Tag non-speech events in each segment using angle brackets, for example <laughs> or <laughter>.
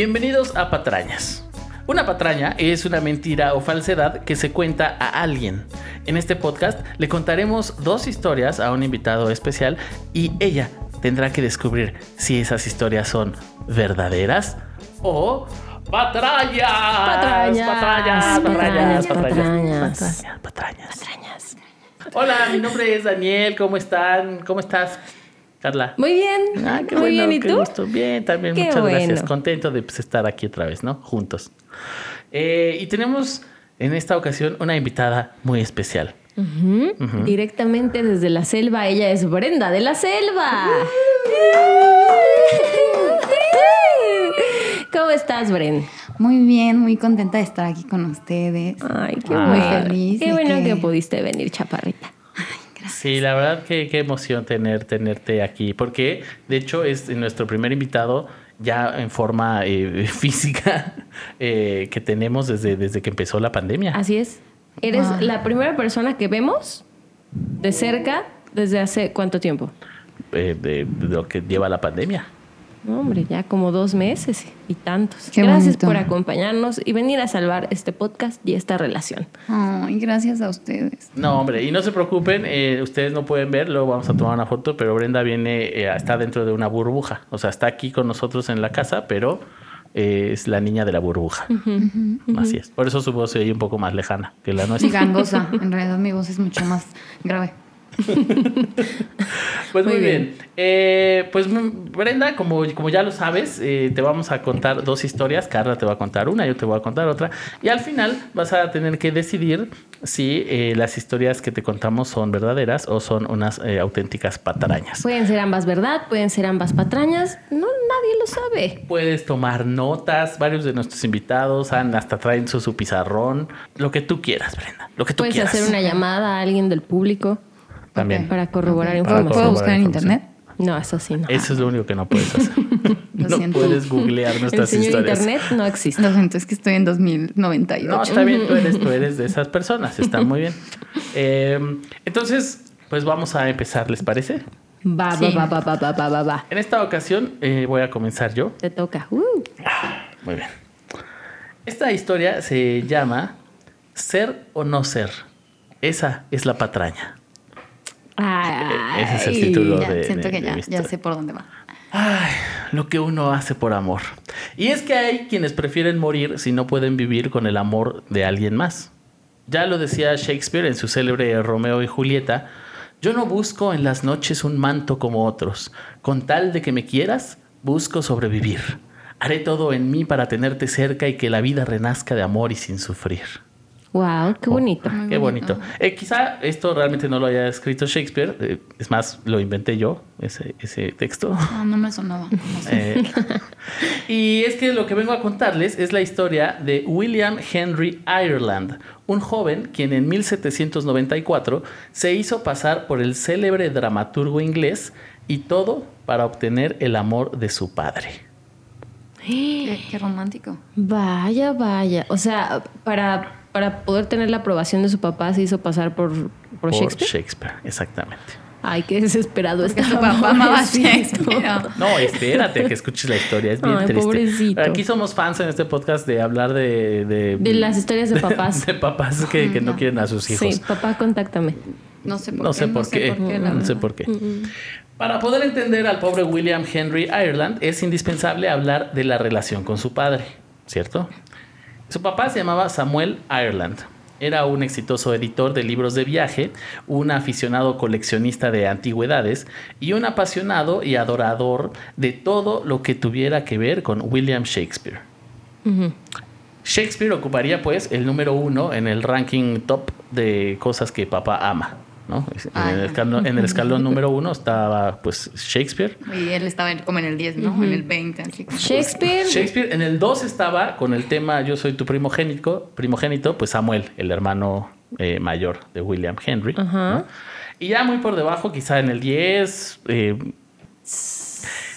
Bienvenidos a Patrañas. Una patraña es una mentira o falsedad que se cuenta a alguien. En este podcast le contaremos dos historias a un invitado especial y ella tendrá que descubrir si esas historias son verdaderas o patrañas. Patrañas, Patrañas, patrañas, patrañas, patrañas. patrañas. Patrañas, patrañas. Hola, mi nombre es Daniel. ¿Cómo están? ¿Cómo estás, Carla? Muy bien. Ah, qué Muy bueno, bien. ¿Y qué tú? gusto. Bien, también Qué muchas gracias. Contento de pues, estar aquí otra vez, ¿no? Juntos. Eh, y tenemos en esta ocasión una invitada muy especial. Directamente desde la selva, ella es Brenda de la selva. <laughs> ¿Cómo estás, Bren? Muy bien, muy contenta de estar aquí con ustedes. Ay, qué Ah. bueno. Muy feliz Qué bueno que... que- pudiste venir, chaparrita. Sí, la verdad que qué emoción tener, tenerte aquí, porque de hecho es nuestro primer invitado ya en forma eh, <laughs> física eh, que tenemos desde, desde que empezó la pandemia. Así es. Eres Wow. la primera persona que vemos de cerca desde hace cuánto tiempo. eh, de, de lo que lleva la pandemia. No, hombre, ya como dos meses y tantos. Qué Gracias bonito. por acompañarnos y venir a salvar este podcast y esta relación. Ay, gracias a ustedes. No, hombre, y no se preocupen, eh, ustedes no pueden ver, luego vamos a tomar una foto, pero Brenda viene, eh, está dentro de una burbuja, o sea, está aquí con nosotros en la casa, pero eh, es la niña de la burbuja. Así es. Por eso su voz se oye un poco más lejana que la Y nuestra. gangosa. <laughs> En realidad mi voz es mucho más grave. <laughs> Pues muy, Muy bien. bien. Eh, pues Brenda, como, como ya lo sabes, eh, te vamos a contar dos historias. Carla te va a contar una, yo te voy a contar otra. Y al final vas a tener que decidir si eh, las historias que te contamos son verdaderas o son unas eh, auténticas patarañas. Pueden ser ambas verdad, pueden ser ambas patrañas. No, nadie lo sabe. Puedes tomar notas, varios de nuestros invitados han, hasta traen su, su pizarrón, lo que tú quieras, Brenda, lo que tú Puedes quieras. hacer una llamada a alguien del público También. para corroborar información. ¿Puedo buscar en internet? No, eso sí, no. Eso es lo único que no puedes hacer. <laughs> Lo no siento. puedes googlear El nuestras señor historias. Internet no existe. Lo siento, es que estoy en 2098. No, está bien, tú eres, tú eres de esas personas, está muy bien. Eh, entonces, pues vamos a empezar, ¿les parece? Va, Sí. va, va, va, va, va, va, va. En esta ocasión eh, voy a comenzar yo. Te toca. Uh. Muy bien. Esta historia se llama Ser o no ser. Esa es la patraña. Ay. Ese es el título. Ya, de- siento de- que de ya, ya sé por dónde va. Ay, lo que uno hace por amor. Y es que hay quienes prefieren morir si no pueden vivir con el amor de alguien más. Ya lo decía Shakespeare en su célebre Romeo y Julieta, yo no busco en las noches un manto como otros, con tal de que me quieras, busco sobrevivir. Haré todo en mí para tenerte cerca y que la vida renazca de amor y sin sufrir. Wow, qué bonito. Qué bonito. bonito. Eh, quizá esto realmente no lo haya escrito Shakespeare, eh, es más, lo inventé yo, ese, ese texto. No, no me sonaba. No sé. Eh, <laughs> y es que lo que vengo a contarles es la historia de William Henry Ireland, un joven quien en 1794 se hizo pasar por el célebre dramaturgo inglés y todo para obtener el amor de su padre. qué, qué romántico. <gasps> Vaya, vaya. O sea, para, para poder tener la aprobación de su papá se hizo pasar por, por, Por Shakespeare. Shakespeare, exactamente. Ay, qué desesperado está. tu <laughs> papá amaba. Shakespeare. No, espérate que escuches la historia, es bien Ay, triste. pobrecito. Aquí somos fans en este podcast de hablar de... De, De las historias de papás. <laughs> De, papás que, que no quieren a sus hijos. Sí, papá, contáctame. No sé por No qué. sé por qué. No sé por qué. Para poder entender al pobre William Henry Ireland es indispensable hablar de la relación con su padre, ¿cierto? Su papá se llamaba Samuel Ireland. Era un exitoso editor de libros de viaje, un aficionado coleccionista de antigüedades y un apasionado y adorador de todo lo que tuviera que ver con William Shakespeare. Shakespeare ocuparía pues el número uno en el ranking top de cosas que papá ama. ¿No? En, el no. escalón, en el escalón <laughs> número uno estaba pues Shakespeare. Y él estaba como en el 10, ¿no? En el 20. Así como- Shakespeare. Shakespeare en el 2 estaba con el tema Yo soy tu primogénito, primogénito pues Samuel, el hermano eh, mayor de William Henry. Y ya muy por debajo, quizá en el 10, eh,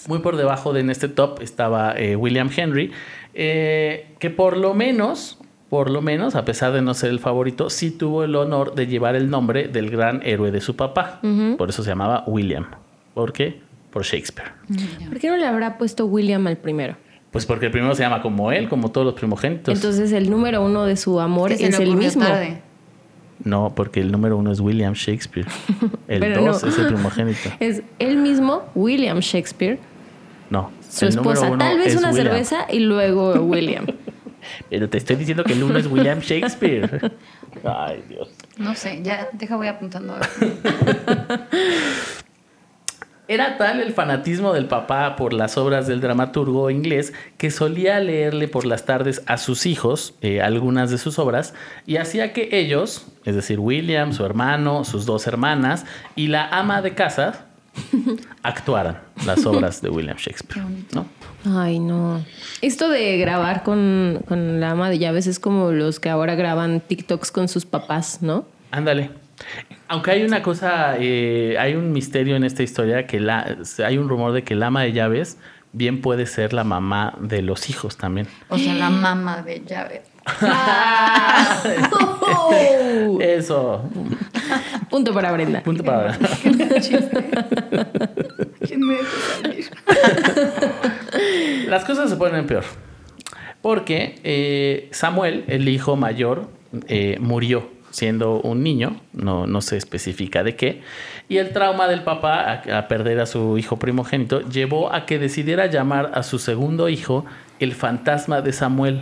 muy por debajo de en este top estaba eh, William Henry, eh, que por lo menos, por lo menos, a pesar de no ser el favorito, sí tuvo el honor de llevar el nombre del gran héroe de su papá. Por eso se llamaba William. ¿Por qué? Por Shakespeare. ¿Por qué no le habrá puesto William al primero? Pues porque el primero se llama como él, como todos los primogénitos. Entonces el número uno de su amor Que es le el mismo. tarde. no, porque el número uno es William Shakespeare. <laughs> El Pero dos no. es el primogénito. <laughs> Es el mismo William Shakespeare, No. su el número esposa, uno tal vez es una William. cerveza y luego William. <laughs> Pero te estoy diciendo que el uno es William Shakespeare. <laughs> Ay, Dios. No sé, ya, deja voy apuntando. Era tal el fanatismo del papá por las obras del dramaturgo inglés que solía leerle por las tardes a sus hijos eh, algunas de sus obras y hacía que ellos, es decir, William, su hermano, sus dos hermanas y la ama de casa, <laughs> actuaran las obras de William Shakespeare. Qué bonito. ¿no? Ay, no. Esto de grabar con, con la ama de llaves es como los que ahora graban TikToks con sus papás, ¿no? Ándale. Aunque hay una cosa, eh, hay un misterio en esta historia que la, hay un rumor de que el ama de llaves bien puede ser la mamá de los hijos también. O sea, la <gasps> mamá de llave. Oh. <laughs> Eso. Punto para Brenda. Punto para. Chiste. ¿Quién me deja salir? Las cosas se ponen peor. Porque eh, Samuel, el hijo mayor, eh, murió siendo un niño, no, no se especifica de qué, y el trauma del papá a, a perder a su hijo primogénito llevó a que decidiera llamar a su segundo hijo el fantasma de Samuel.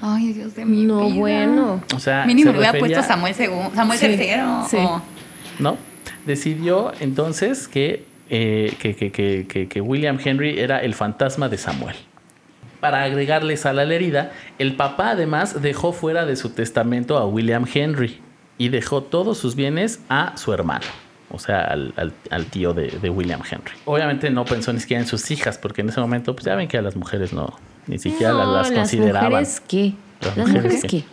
Ay, Dios de mi No, vida. bueno. O sea, Mínimo se hubiera refería- puesto Samuel segundo, Samuel Sí, tercero. sí. o- ¿no? Decidió entonces que, eh, que, que- que- que- que William Henry era el fantasma de Samuel. Para agregarle sal a la herida, el papá además dejó fuera de su testamento a William Henry y dejó todos sus bienes a su hermano, o sea, al, al- al tío de, de William Henry. Obviamente no pensó ni siquiera en sus hijas, porque en ese momento, pues ya ven que a las mujeres no, ni siquiera No, las, las consideraban. mujeres qué? Las Las, mujeres mujeres, qué. qué?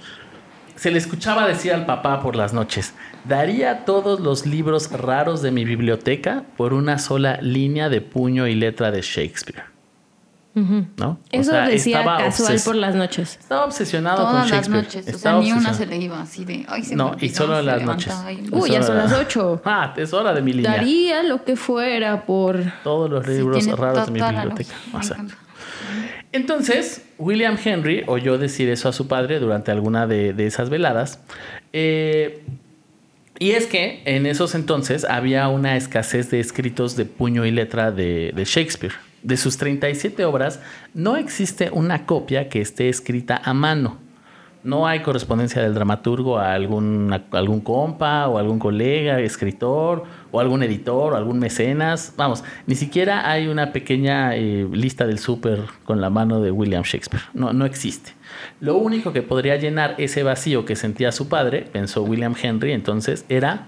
Se le escuchaba decir al papá por las noches, daría todos los libros raros de mi biblioteca por una sola línea de puño y letra de Shakespeare. ¿No? O Eso sea, decía estaba casual por las noches. Estaba obsesionado Todas con las Shakespeare. noches. O sea, Estaba ni una se obsesionado. le iba así de. Ay, se me No, y olvidó", solo en las noches. Uy, ya son las ocho. <laughs> Ah, es hora de mi línea. Daría lo que fuera por... Todos los Sí, libros tiene raros de mi biblioteca. O sea. Entonces, William Henry oyó decir eso a su padre durante alguna de, esas veladas. Eh, y es que en esos entonces había una escasez de escritos de puño y letra de, de Shakespeare. De sus 37 obras, no existe una copia que esté escrita a mano. No hay correspondencia del dramaturgo a algún, a algún compa o algún colega, escritor o algún editor o algún mecenas. Vamos, ni siquiera hay una pequeña eh, lista del súper con la mano de William Shakespeare. No, no existe. Lo único que podría llenar ese vacío que sentía su padre, pensó William Henry entonces, era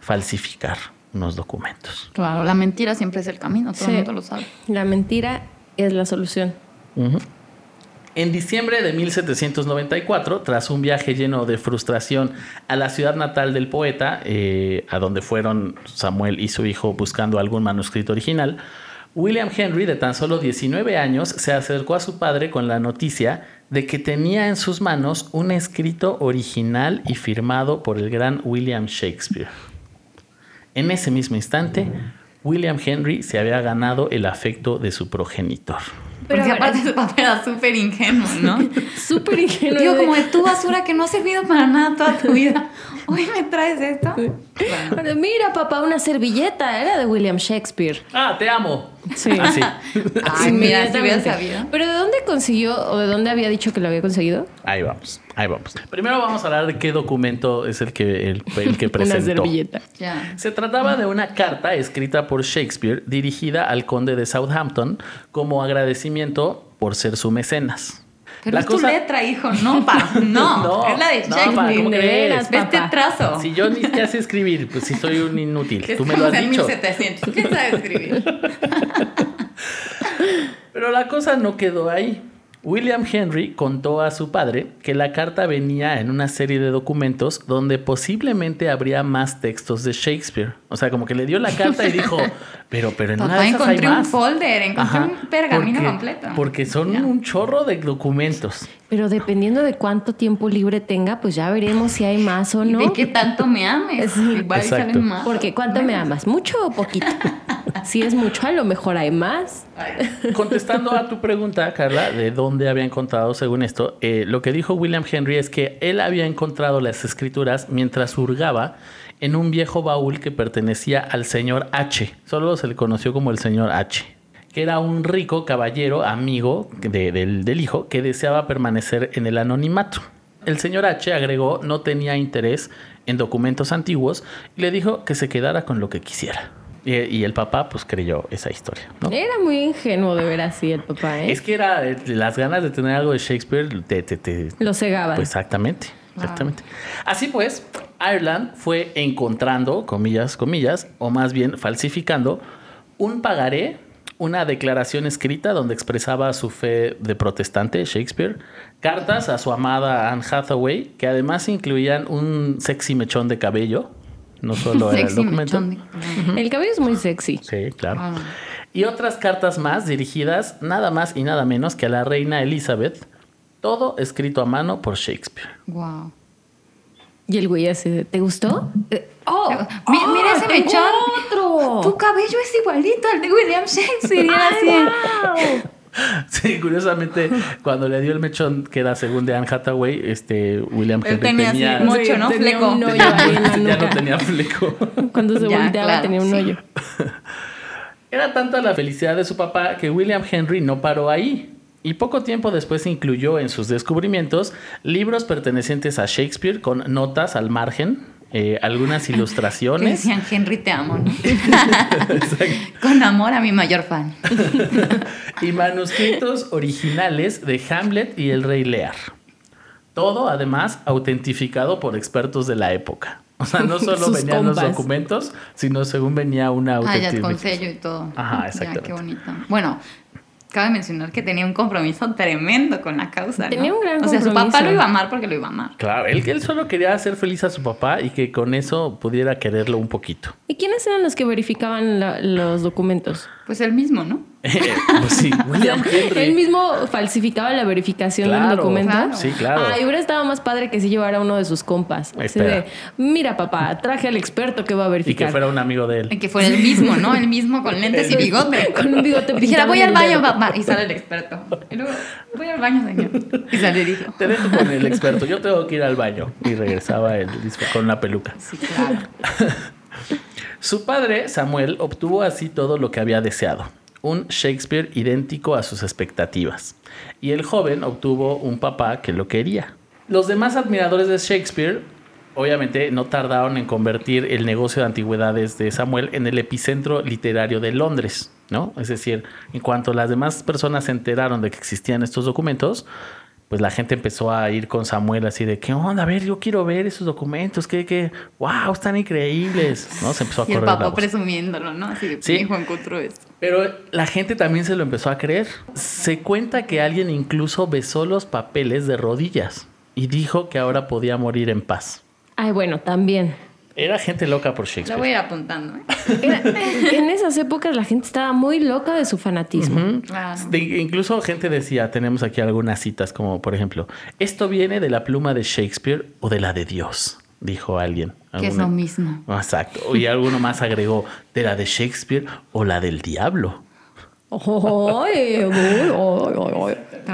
falsificar unos documentos. Claro, la mentira siempre es el camino, todo Sí. el mundo lo sabe. La mentira es la solución. Ujú. En diciembre de 1794, tras un viaje lleno de frustración a la ciudad natal del poeta, eh, a donde fueron Samuel y su hijo buscando algún manuscrito original, William Henry, de tan solo 19 años, se acercó a su padre con la noticia de que tenía en sus manos un escrito original y firmado por el gran William Shakespeare. En ese mismo instante, William Henry se había ganado el afecto de su progenitor. Pero Porque aparte su papá era súper ingenuo, ¿no? <laughs> Súper ingenuo. Digo, como de tu basura que no ha servido para nada toda tu vida. <laughs> Hoy me traes esto. Bueno, Mira, papá, una servilleta. Era de William Shakespeare. Ah, te amo. Sí. Así. <laughs> Ay, mira, si hubiera sabido. ¿Pero consiguió o de dónde había dicho que lo había conseguido? Ahí vamos, ahí vamos. Primero vamos a hablar de qué documento es el que, el, el que <laughs> Una presentó. servilleta. Ya. Se trataba de una carta escrita por Shakespeare dirigida al conde de Southampton como agradecimiento por ser su mecenas. Pero La es cosa- tu letra, hijo, no, pa. <laughs> No, No, es la de no, Shakespeare. pa, ¿cómo De crees? veras, Ve este trazo. Si yo ni siquiera sé escribir, pues si soy un inútil. Tú me lo has en dicho. 1700. ¿Quién sabe escribir? <laughs> Pero la cosa no quedó ahí. William Henry contó a su padre que la carta venía en una serie de documentos donde posiblemente habría más textos de Shakespeare. O sea, como que le dio la carta y dijo, <laughs> pero, pero en una Papá, de esas hay encontré un más. folder, encontré Ajá, un pergamino porque- completo. Porque son Ya. un chorro de documentos. Pero dependiendo de cuánto tiempo libre tenga, pues ya veremos si hay más o <laughs> ¿Y no. de qué tanto me ames? Sí. Igual salen más. Porque ¿cuánto me amas? ¿Mucho o poquito? <laughs> Si es mucho, a lo mejor hay más. Contestando a tu pregunta, Carla, de dónde había encontrado, según esto, eh, lo que dijo William Henry es que él había encontrado las escrituras mientras hurgaba en un viejo baúl que pertenecía al señor H. Solo se le conoció como el señor H que era un rico caballero amigo de- del, del hijo que deseaba permanecer en el anonimato. El señor H agregó no tenía interés en documentos antiguos y le dijo que se quedara con lo que quisiera. Y, y el papá pues creyó esa historia. ¿no? Era muy ingenuo de ver así el papá, ¿eh? Es que era eh, las ganas de tener algo de Shakespeare te, te- te- Lo cegaban. pues exactamente, exactamente. Así pues, Ireland fue encontrando, comillas, comillas, o más bien falsificando, un pagaré, una declaración escrita donde expresaba su fe de protestante, Shakespeare, cartas a su amada Anne Hathaway, que además incluían un sexy mechón de cabello, no solo era el documento. El cabello es muy sexy. Sí, claro. Ah. Y otras cartas más dirigidas nada más y nada menos que a la reina Elizabeth, todo escrito a mano por Shakespeare. Wow. Y el güey así de, ¿te gustó? Eh, ¡Oh! Mi- ¡Oh, mira ese tengo mechón. otro! Tu cabello es igualito al de William Shakespeare. ¡Ay, así. wow! Sí, curiosamente, cuando le dio el mechón que era según de Anne Hathaway, este William Él Henry tenía así tenía, mucho, ¿no? Tenía Fleco. un hoyo ya <laughs> no tenía fleco. Cuando se Ya, volteaba claro, tenía un sí. hoyo. <laughs> Era tanta la felicidad de su papá que William Henry no paró ahí. Y poco tiempo después incluyó en sus descubrimientos libros pertenecientes a Shakespeare con notas al margen, eh, algunas <laughs> Que ilustraciones. decían Henry te amo, ¿no? <laughs> <laughs> Con amor a mi mayor fan. y manuscritos originales de Hamlet y el Rey Lear. Todo, además, autentificado por expertos de la época. O sea, no solo Sus venían los documentos, sino según venía una Ah, ya con autentificación. sello y todo. Ajá, Ya, exactamente. qué bonito. Bueno, cabe mencionar que tenía un compromiso tremendo con la causa. ¿no? Tenía un gran O sea, su papá compromiso. lo iba a amar porque lo iba a amar. Claro, él, él solo quería hacer feliz a su papá y que con eso pudiera quererlo un poquito. ¿Y quiénes eran los que verificaban la- los documentos? Pues él mismo, ¿no? <laughs> pues sí, <laughs> William Henry. Él mismo falsificaba la verificación Claro, del documento. claro. Sí, claro. Ay, hubiera estado más padre que si llevara uno de sus compas. Así Espera. de, mira papá, traje al experto que va a Y verificar. que fuera un amigo de él. Y que fuera el mismo, ¿no? El mismo con lentes y bigote. <laughs> Con un bigote Dijera, voy al el baño, dedo". papá. Y sale el experto. Y luego, voy al baño, señor. Y sale y dijo. Te dejo con el experto, yo tengo que ir al baño. Y regresaba él con una peluca. Sí, claro. Su padre, Samuel, obtuvo así todo lo que había deseado. Un Shakespeare idéntico a sus expectativas. Y el joven obtuvo un papá que lo quería. Los demás admiradores de Shakespeare, obviamente, no tardaron en convertir el negocio de antigüedades de Samuel en el epicentro literario de Londres, ¿no? Es decir, en cuanto las demás personas se enteraron de que existían estos documentos, pues la gente empezó a ir con Samuel así de, ¿qué onda? A ver, yo quiero ver esos documentos, que, que, wow, están increíbles, ¿no? Se empezó a Y el correr la papá voz. presumiéndolo, ¿no? Así de, Sí. hijo encontró esto. Pero la gente también se lo empezó a creer. Se cuenta que alguien incluso besó los papeles de rodillas y dijo que ahora podía morir en paz. Ay, bueno, también. Era gente loca por Lo Shakespeare. voy a ir apuntando, ¿eh? <laughs> Era- en esas épocas la gente estaba muy loca de su fanatismo. Ujú. Claro. De- incluso gente decía, tenemos aquí algunas citas como por ejemplo, esto viene de la pluma de Shakespeare o de la de Dios, dijo alguien. Que es lo mismo. Exacto. Y alguno más agregó, de la de Shakespeare o la del diablo. <laughs>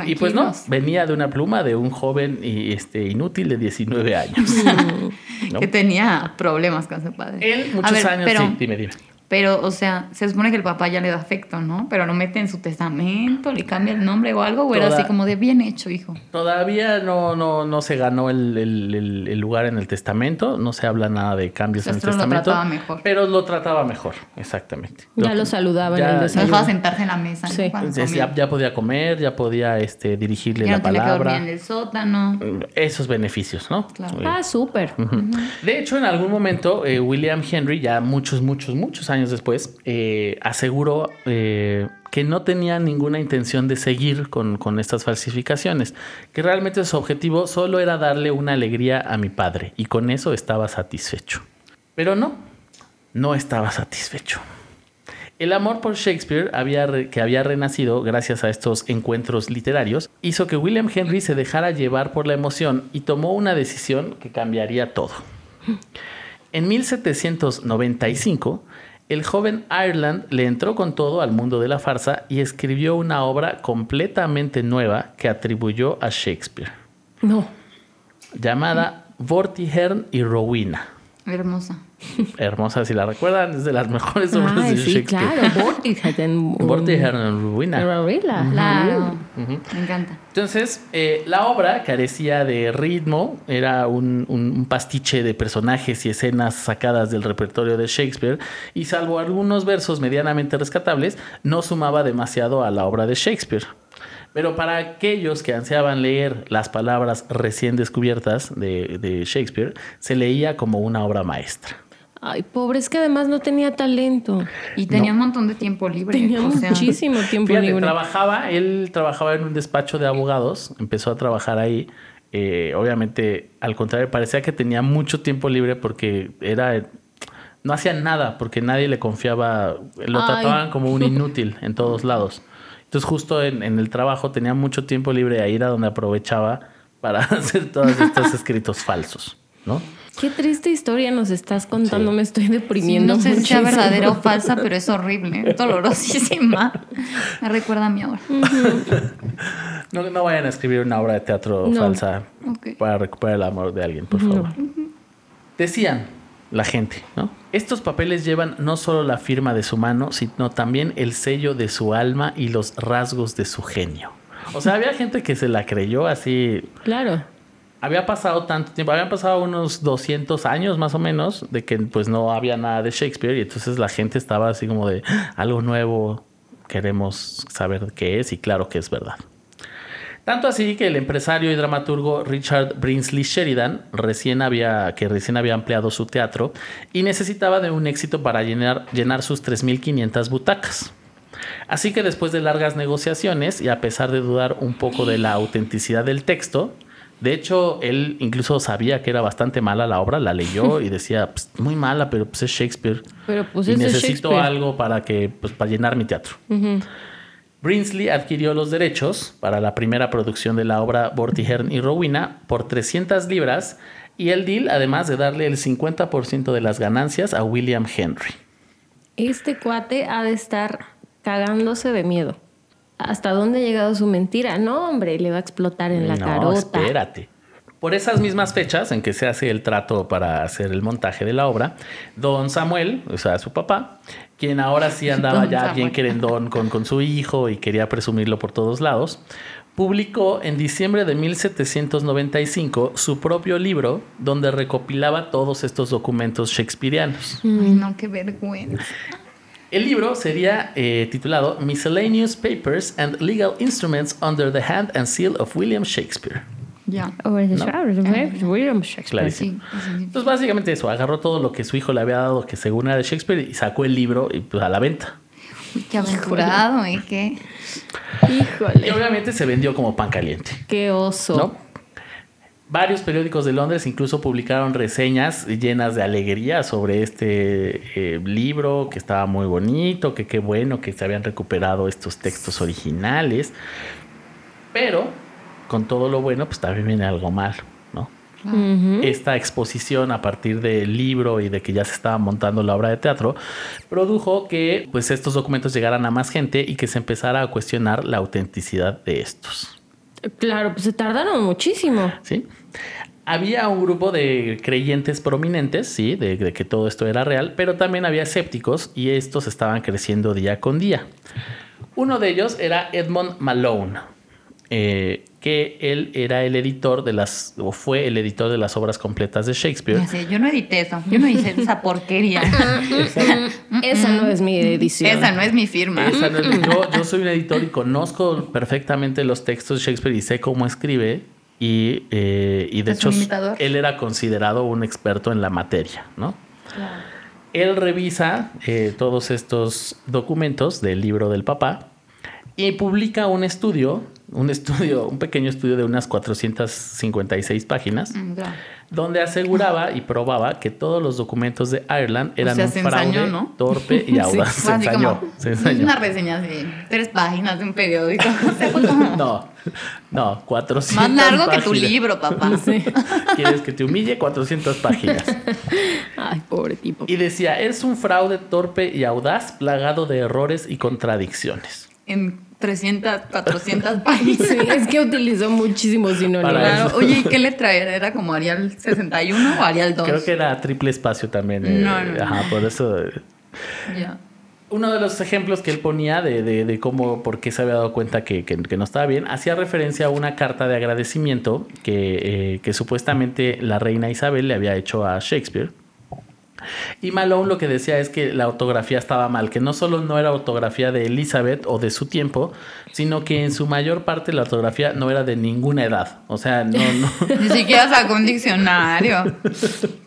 Y pues no, venía de una pluma de un joven y, este, inútil de 19 años. <laughs> ¿no? Que tenía problemas con su padre. Él, muchos ver, años, pero, sí, dime, dime. Pero, o sea, se supone que el papá ya le da afecto, ¿no? Pero lo mete en su testamento, le cambia el nombre o algo, o era Toda- así como de bien hecho, hijo. Todavía no, no, no se ganó el, el- el- el lugar en el testamento, no se habla nada de cambios en el Sastro lo testamento. trataba mejor. Pero lo trataba mejor, exactamente. Ya lo saludaba en ya- el Lo desayuno. dejaba sentarse en la mesa. ¿no? Sí. Cuando ya, podía comer, ya podía este, dirigirle Ya la no tenía que palabra. dormir en el sótano. Esos beneficios, ¿no? Claro. Ah, súper. De hecho, en algún momento, eh, William Henry, ya muchos, muchos, muchos años después, eh, aseguró eh, que no tenía ninguna intención de seguir con, con estas falsificaciones, que realmente su objetivo solo era darle una alegría a mi padre y con eso estaba satisfecho. Pero no, no estaba satisfecho. El amor por Shakespeare, que había renacido gracias a estos encuentros literarios, hizo que William Henry se dejara llevar por la emoción y tomó una decisión que cambiaría todo. En 1795, el joven Ireland le entró con todo al mundo de la farsa y escribió una obra completamente nueva que atribuyó a Shakespeare, No. llamada Vortigern y Rowena. Hermosa. Hermosa, si la recuerdan, es de las mejores obras Ay, de sí, Shakespeare. claro. Vortigern y Rowena. Rowena. Claro. Me encanta. Entonces, eh, la obra carecía de ritmo, era un, un- un pastiche de personajes y escenas sacadas del repertorio de Shakespeare, y salvo algunos versos medianamente rescatables, no sumaba demasiado a la obra de Shakespeare. Pero para aquellos que ansiaban leer las palabras recién descubiertas de, de Shakespeare, se leía como una obra maestra. Ay, pobre, es que además no tenía talento. Y tenía un montón de tiempo libre. Tenía o sea, muchísimo tiempo Fíjate, libre. trabajaba, él trabajaba en un despacho de abogados, empezó a trabajar ahí. eh, obviamente, al contrario, parecía que tenía mucho tiempo libre porque era. No hacía nada porque nadie le confiaba. Lo Ay. trataban como un inútil en todos lados. Entonces, justo en, en el trabajo tenía mucho tiempo libre. Ahí era donde aprovechaba para <laughs> hacer todos estos <laughs> escritos falsos, ¿no? Qué triste historia nos estás contando. Sí. Me estoy sí, deprimiendo. no sé si sea verdadera o <laughs> falsa, pero es horrible, dolorosísima. Me recuerda a mi ahora. No, no vayan a escribir una obra de teatro No. falsa para recuperar el amor de alguien, por favor. Decían la gente, ¿no? Estos papeles llevan no solo la firma de su mano, sino también el sello de su alma y los rasgos de su genio. O sea, había gente que se la creyó así. Claro. Había pasado tanto tiempo, habían pasado unos 200 años más o menos de que pues no había nada de Shakespeare y entonces la gente estaba así como de "Ah, algo nuevo, queremos saber qué es y claro que es verdad. Tanto así que el empresario y dramaturgo Richard Brinsley Sheridan recién había, que recién había ampliado su teatro y necesitaba de un éxito para llenar, llenar sus 3.500 butacas. Así que después de largas negociaciones y a pesar de dudar un poco de la autenticidad del texto, de hecho él incluso sabía que era bastante mala la obra, la leyó <laughs> y decía, "Pues, muy mala, pero pues es Shakespeare. Pero pues y es necesito algo para que pues, para llenar mi teatro. Brinsley adquirió los derechos para la primera producción de la obra Vortigern y Rowena por 300 libras y el deal además de darle el 50% de las ganancias a William Henry. Este cuate ha de estar cagándose de miedo. ¿Hasta dónde ha llegado su mentira? No, hombre, le va a explotar en la no, carota. espérate. Por esas mismas fechas en que se hace el trato para hacer el montaje de la obra, don Samuel, o sea, su papá, quien ahora sí <laughs> andaba Don ya Samuel. bien querendón con, con su hijo y quería presumirlo por todos lados, publicó en diciembre de 1795 su propio libro donde recopilaba todos estos documentos shakespearianos. Ay, no, qué vergüenza. El libro sería eh, titulado Miscellaneous Papers and Legal Instruments Under the Hand and Seal of William Shakespeare. Ya. William Shakespeare. Sí. Pues básicamente eso, agarró todo lo que su hijo le había dado, que según era de Shakespeare, y sacó el libro y pues a la venta. Qué aventurado, ¿eh? <laughs> Qué... Y Híjole, obviamente se vendió como pan caliente, qué oso. ¿no? Varios periódicos de Londres incluso publicaron reseñas llenas de alegría sobre este eh, libro, que estaba muy bonito, que qué bueno que se habían recuperado estos textos originales. Pero, con todo lo bueno, pues también viene algo malo, ¿no? Esta exposición a partir del libro y de que ya se estaba montando la obra de teatro, produjo que pues estos documentos llegaran a más gente y que se empezara a cuestionar la autenticidad de estos. Claro, pues se tardaron muchísimo. ¿sí? Había un grupo de creyentes prominentes, sí, de, de que todo esto era real, pero también había escépticos y estos estaban creciendo día con día. Uno de ellos era Edmund Malone, eh, que él era el editor de las, o fue el editor de las obras completas de Shakespeare. Ya sé, yo no edité eso. Yo no hice esa porquería. <laughs> Esa no es mi edición. Esa no es mi firma. Esa no es- yo, yo soy un editor y conozco perfectamente los textos de Shakespeare y sé cómo escribe. Y, eh, y de hecho, él era considerado un experto en la materia, ¿no? Él revisa eh, todos estos documentos del libro del papá Y publica un estudio, un estudio, un pequeño estudio de unas 456 páginas, Mm, donde aseguraba y probaba que todos los documentos de Ireland eran sea, un se fraude ensañó, ¿no? torpe y <laughs> audaz. Se ensañó, como, se ensañó. Una reseña así, tres páginas de un periódico. <laughs> <laughs> No, no, 400 Más largo que tu libro, papá. ¿Quieres que te humille? 400 páginas. Ay, pobre tipo. Y decía, es un fraude torpe y audaz, plagado de errores y contradicciones. En 300, 400 <laughs> páginas. Sí, es que utilizó muchísimos sinónimos. Claro. Oye, ¿y qué letra era? ¿Era como Arial 61 o Arial 2? Creo que era triple espacio también. eh, No, no, no. Ajá, por eso... eh, Ya. Uno de los ejemplos que él ponía de, de- de cómo, por qué se había dado cuenta que, que- que no estaba bien, hacía referencia a una carta de agradecimiento que, eh, que supuestamente la reina Isabel le había hecho a Shakespeare. Y Malone lo que decía es que la ortografía estaba mal, que no solo no era ortografía de Elizabeth o de su tiempo, sino que en su mayor parte la ortografía no era de ninguna edad. O sea, no, <laughs> no. Ni siquiera sacó un diccionario.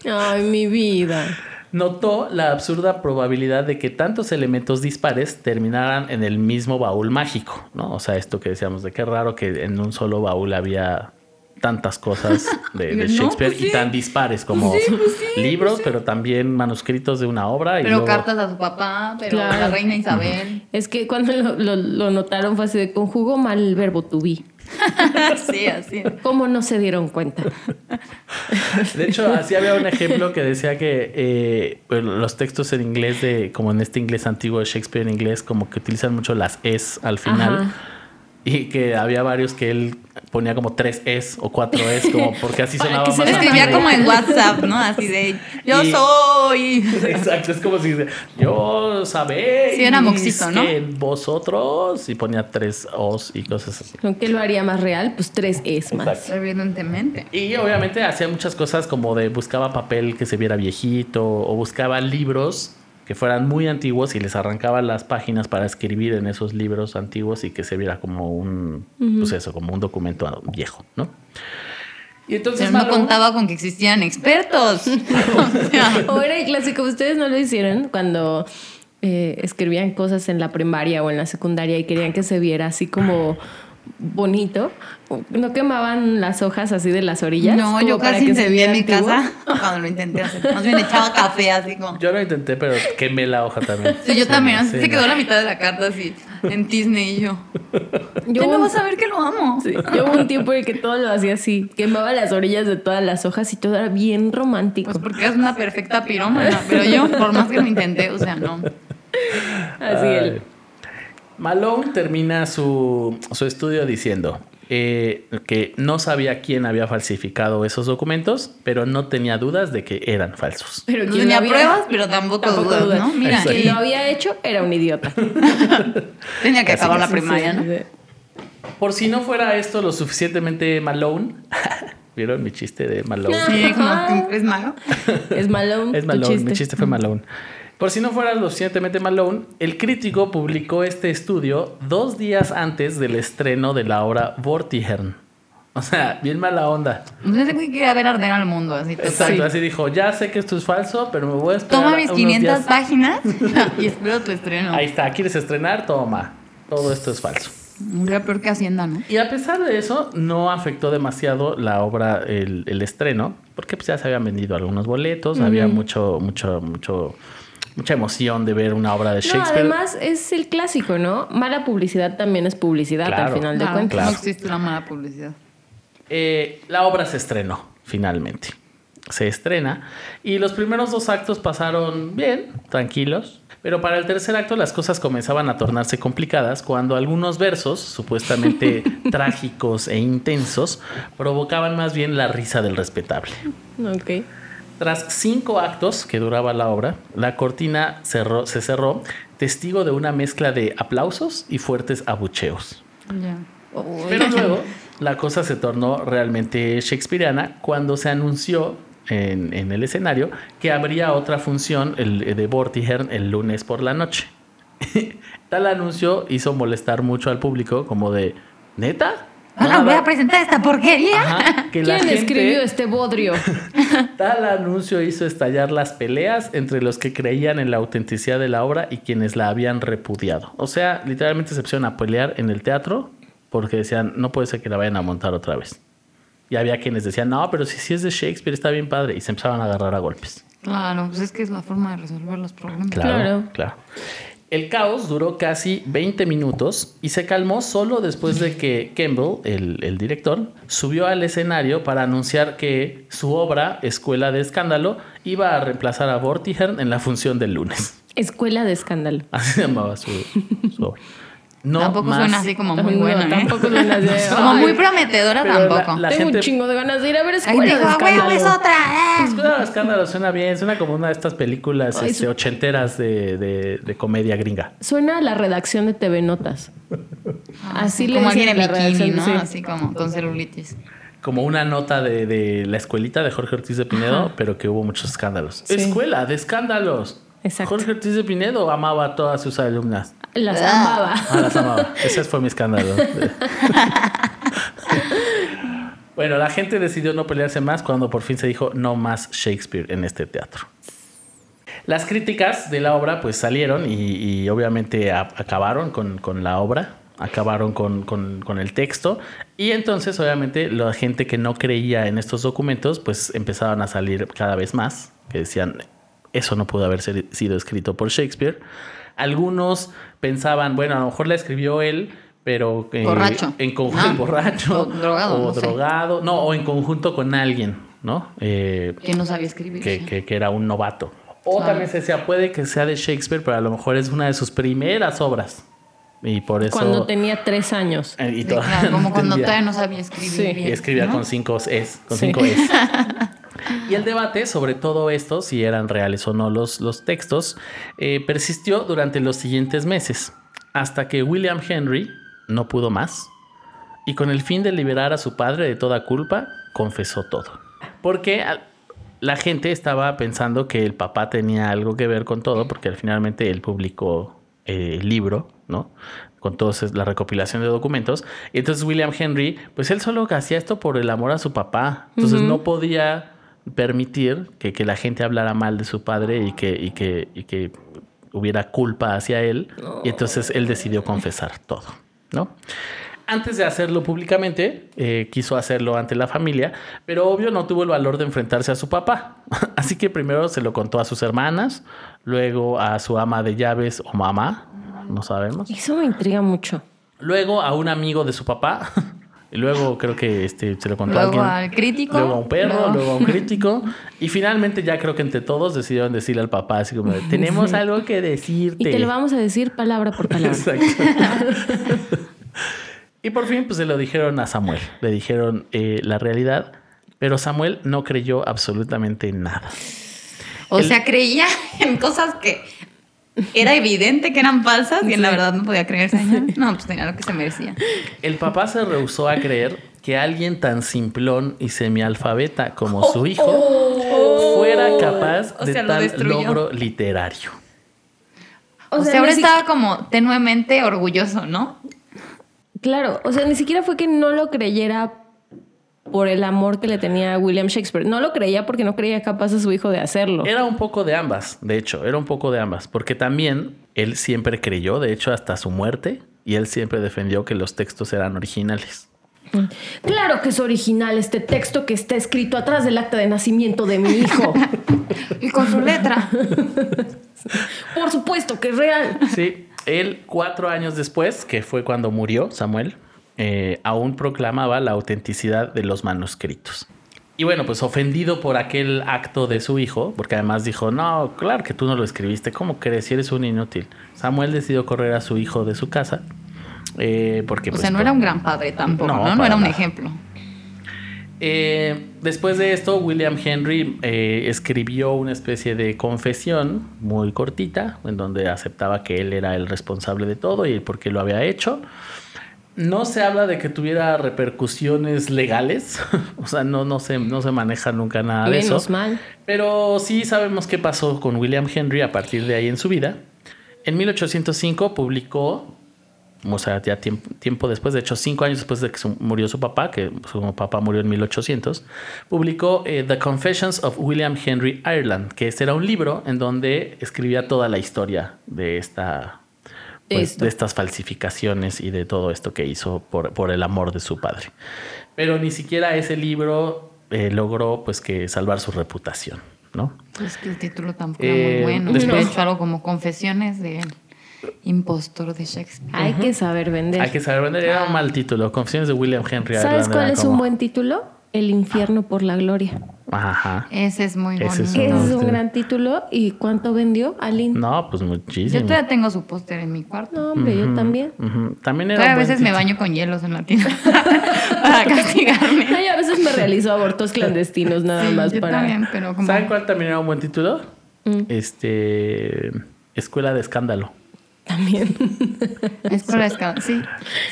Ay, mi vida. Notó la absurda probabilidad de que tantos elementos dispares terminaran en el mismo baúl mágico, ¿no? O sea, esto que decíamos de qué raro que en un solo baúl había tantas cosas <laughs> de, de No, Shakespeare pues y tan dispares como libros, pero también manuscritos de una obra. y Pero luego- cartas a su papá, pero Claro. la reina Isabel. Es que cuando lo, lo- lo notaron fue así de conjugo mal el verbo to be. <laughs> sí, así. ¿Cómo no se dieron cuenta? De hecho, así había un ejemplo que decía que eh, bueno, los textos en inglés, de como en este inglés antiguo de Shakespeare en inglés, como que utilizan mucho las es al final. Ajá. <laughs> Y que había varios que él ponía como tres es o cuatro es, como porque así <laughs> sonaba que se más Escribía como en WhatsApp, ¿no? Así de, <laughs> yo Y- soy. Exacto, es como si dice, yo sabéis Sí, era moxito, ¿no? que vosotros y ponía tres os y cosas así. ¿Con qué lo haría más real? Pues tres es más. Exacto. Evidentemente. Y obviamente hacía muchas cosas como de buscaba papel que se viera viejito o buscaba libros que fueran muy antiguos y les arrancaba las páginas para escribir en esos libros antiguos y que se viera como un, pues eso, como un documento viejo, ¿no? Y entonces Pero no Malone- contaba con que existían expertos. <laughs> O sea, O era el clásico, ustedes no lo hicieron cuando eh, escribían cosas en la primaria o en la secundaria y querían que se viera así como bonito. ¿No quemaban las hojas así de las orillas? no, yo casi que se incendié viera mi antiguo? casa <laughs> cuando lo intenté hacer. Más bien echaba café así como. Yo lo intenté, pero quemé la hoja también. Sí, yo también, así sí, se no. quedó la mitad de la carta así en Disney y yo. Yo no vas a ver que lo amo. Sí, yo hubo un tiempo en el que todo lo hacía así, quemaba las orillas de todas las hojas y todo era bien romántico. Pues porque es una perfecta pirómana. Pero yo, por más que lo intenté, o sea, no. Así Ay. él. Malone termina su, su estudio diciendo eh, que no sabía quién había falsificado esos documentos, pero no tenía dudas de que eran falsos. Pero No tenía había- pruebas, pero tampoco, dudas, dudas. ¿no? Mira, Quien lo había hecho era un idiota. <laughs> tenía que acabar la primaria. Por si no fuera esto lo suficientemente Malone, <laughs> ¿vieron mi chiste de Malone? Sí, es malo. <laughs> Es Malone. Es tu Malone, chiste. mi chiste fue Malone. Por si no fuera lo suficientemente Malone, el crítico publicó este estudio dos días antes del estreno de la obra Vortigern. O sea, bien mala onda. No sé si quería ver arder al mundo, así. Exacto, así dijo, ya sé que esto es falso, pero me voy a esperar Toma mis unos 500 días". páginas <laughs> <laughs> y espero tu estreno. Ahí está, ¿quieres estrenar? Toma. Todo esto es falso. Era peor que Hacienda, ¿no? Y a pesar de eso, no afectó demasiado la obra, el, el estreno, porque pues ya se habían vendido algunos boletos, había mucho, mucho, mucho, mucha emoción de ver una obra de No, Shakespeare. además es el clásico, ¿no? Mala publicidad también es publicidad Claro. al final de Claro, cuentas. Claro. No existe la mala publicidad. Eh, la obra se estrenó, finalmente. Se estrena y los primeros dos actos pasaron bien, tranquilos. Pero para el tercer acto las cosas comenzaban a tornarse complicadas cuando algunos versos, supuestamente <laughs> trágicos e intensos, provocaban más bien la risa del respetable. Ok. Tras cinco actos que duraba la obra, la cortina cerró- se cerró, testigo de una mezcla de aplausos y fuertes abucheos. Pero luego la cosa se tornó realmente shakespeariana cuando se anunció en, en el escenario que habría otra función el, de Vortigern el lunes por la noche. <laughs> Tal anuncio hizo molestar mucho al público como de, ¿neta? Ahora Nada. voy a presentar esta porquería. Ajá, que la ¿Quién gente- escribió este bodrio? <laughs> Tal anuncio hizo estallar las peleas entre los que creían en la autenticidad de la obra y quienes la habían repudiado. O sea, literalmente se pusieron a pelear en el teatro porque decían, no puede ser que la vayan a montar otra vez. Y había quienes decían, no, pero si, si es de Shakespeare está bien padre. Y se empezaban a agarrar a golpes. Claro, pues es que es la forma de resolver los problemas. Claro. claro. El caos duró casi 20 minutos y se calmó solo después de que Campbell, el, el director, subió al escenario para anunciar que su obra, Escuela de Escándalo, iba a reemplazar a Vortigern en la función del lunes. Escuela de escándalo. Así se llamaba su, su obra. No tampoco más- suena así como muy No, buena, ¿eh? tampoco suena así <laughs> Como "Ay, muy prometedora Pero tampoco. la- Tengo gente- un chingo de ganas de ir a ver escuela dijo, de "Ah, huevo, escándalo. es otra. eh". Escuela de Escándalo suena bien, suena como una de estas películas Ay, este, su- ochenteras de, de- de comedia gringa. Suena a la redacción de TV Notas. Así le como alguien en bikini, ¿no? sí. Así como con celulitis. Como una nota de, de la escuelita de Jorge Ortiz de Pinedo, pero que hubo muchos escándalos. Sí. Escuela de escándalos. Exacto. Jorge Ortiz de Pinedo amaba a todas sus alumnas. Las Ah. amaba. Ah, las amaba. Ese fue mi escándalo. <laughs> bueno, la gente decidió no pelearse más cuando por fin se dijo no más Shakespeare en este teatro. Las críticas de la obra pues salieron y, y obviamente a- acabaron con, con la obra, acabaron con, con- con el texto y entonces obviamente la gente que no creía en estos documentos pues empezaban a salir cada vez más, que decían eso no pudo haber ser- sido escrito por Shakespeare. Algunos pensaban, bueno, a lo mejor la escribió él, pero eh, Borracho. en conjunto, No. <laughs> borracho O drogado, o no drogado, no, o en conjunto con alguien, ¿no? Eh, Que no sabía escribir. que, sí. que- que era un novato. O Claro. también se decía, puede que sea de Shakespeare, pero a lo mejor es una de sus primeras obras. Y por eso. Cuando tenía tres años. Eh, y Sí, todavía claro, no como <laughs> cuando todavía no sabía escribir Sí. bien. Y escribía ¿no? con cinco es, con Sí. cinco es. <laughs> Y el debate sobre todo esto, si eran reales o no los, los textos, eh, persistió durante los siguientes meses, hasta que William Henry no pudo más y con el fin de liberar a su padre de toda culpa, confesó todo. Porque la gente estaba pensando que el papá tenía algo que ver con todo, porque finalmente él publicó eh, el libro, ¿no? Con toda la recopilación de documentos. Y entonces William Henry, pues él solo hacía esto por el amor a su papá. Entonces no podía permitir que, que la gente hablara mal de su padre y que, y que, y que hubiera culpa hacia él. Y entonces él decidió confesar todo, ¿no? Antes de hacerlo públicamente, eh, quiso hacerlo ante la familia, pero obvio no tuvo el valor de enfrentarse a su papá. <laughs> Así que primero se lo contó a sus hermanas, luego a su ama de llaves o mamá, no sabemos. Eso me intriga mucho. Luego a un amigo de su papá, y luego creo que este, se lo contó Luego a alguien. al crítico. Luego a un perro, luego- luego a un <laughs> crítico. Y finalmente ya creo que entre todos decidieron decirle al papá así como, tenemos algo que decirte. Y te lo vamos a decir palabra por palabra. Exacto. <laughs> y por fin, pues se lo dijeron a Samuel. Le dijeron eh, la realidad, pero Samuel no creyó absolutamente nada. O El- sea, creía en cosas que era evidente que eran falsas y en la verdad no podía creerse. No, pues tenía lo que se merecía. El papá se rehusó a creer que alguien tan simplón y semialfabeta como su hijo fuera capaz O de sea, tal logro literario. O, sea, ahora si- estaba como tenuemente orgulloso, ¿no? Claro, o sea, ni siquiera fue que no lo creyera por el amor que le tenía a William Shakespeare. No lo creía porque no creía capaz a su hijo de hacerlo. Era un poco de ambas, de hecho, era un poco de ambas, porque también él siempre creyó, de hecho, hasta su muerte, y él siempre defendió que los textos eran originales. Claro que es original este texto que está escrito atrás del acta de nacimiento de mi hijo. <laughs> Y con su letra. <laughs> Por supuesto que es real. Sí, él cuatro años después, que fue cuando murió Samuel, eh, aún proclamaba la autenticidad de los manuscritos. Y bueno, pues ofendido por aquel acto de su hijo, porque además dijo, no, claro que tú no lo escribiste, ¿cómo crees? Si eres un inútil. Samuel decidió correr a su hijo de su casa. eh, porque, O pues, sea, no por- era un gran padre tampoco, No, ¿no? Era un ejemplo. Eh, después de esto, William Henry eh, escribió una especie de confesión muy cortita, en donde aceptaba que él era el responsable de todo y por qué lo había hecho. No se habla de que tuviera repercusiones legales, <laughs> o sea, no, no, se, no se maneja nunca nada de Menos eso. mal. Pero sí sabemos qué pasó con William Henry a partir de ahí en su vida. En 1805 publicó Mozart ya tiempo, tiempo después, de hecho cinco años después de que murió su papá, que su papá murió en 1800, publicó eh, The Confessions of William Henry Ireland, que este era un libro en donde escribía toda la historia de esta... De pues, de estas falsificaciones y de todo esto que hizo por, por el amor de su padre. Pero ni siquiera ese libro eh, logró pues que salvar su reputación, ¿no? Pues que el título tampoco Eh, era muy bueno. después- De hecho, algo como Confesiones del impostor de Shakespeare. Hay que saber vender. Hay que saber vender, era un mal título. Confesiones de William Henry ¿Sabes Ireland cuál es como- un buen título? El infierno por la gloria. Ajá. Ese es muy Ese bonito. es Ese es No, un gran título. ¿Y cuánto vendió Aline? No, pues Yo muchísimo. todavía tengo su póster en mi cuarto. No, hombre, yo también. Ujú. También era Todavía a un buen veces me baño con hielos en la tienda <laughs> para <laughs> castigarme. Ay, a veces me realizo abortos clandestinos nada Sí, más yo para. también, pero como... ¿Saben cuál también era un buen título? Mm. Este. Escuela de Escándalo. También. Escuela de escala- Sí.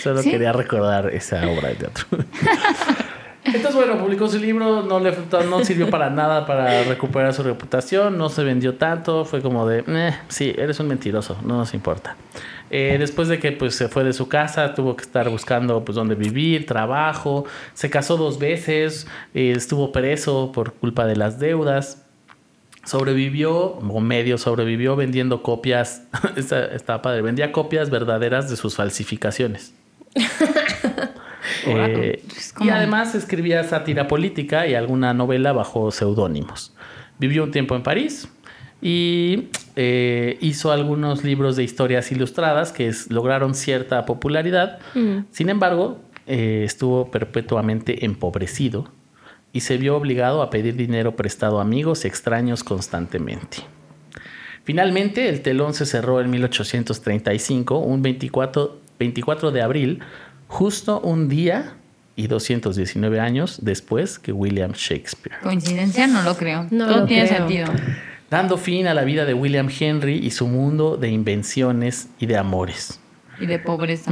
Solo Sí. quería recordar esa obra de teatro. <laughs> Entonces, bueno, publicó su libro, no le no sirvió para nada para recuperar su reputación, no se vendió tanto, fue como de, eh, sí, eres un mentiroso, no nos importa. Eh, después de que pues, se fue de su casa, tuvo que estar buscando pues, dónde vivir, trabajo, se casó dos veces, eh, estuvo preso por culpa de las deudas, sobrevivió, o medio sobrevivió vendiendo copias, <laughs> estaba padre, vendía copias verdaderas de sus falsificaciones. <laughs> Eh, y además escribía sátira política y alguna novela bajo seudónimos. Vivió un tiempo en París y eh, hizo algunos libros de historias ilustradas que es- lograron cierta popularidad. Sin embargo, eh, estuvo perpetuamente empobrecido y se vio obligado a pedir dinero prestado a amigos extraños constantemente. Finalmente, el telón se cerró en 1835, un 24, 24 de abril, justo un día y 219 años después que William Shakespeare, Coincidencia, no lo creo. No Todo lo tiene creo. sentido. dando fin a la vida de William Henry y su mundo de invenciones y de amores. Y de pobreza.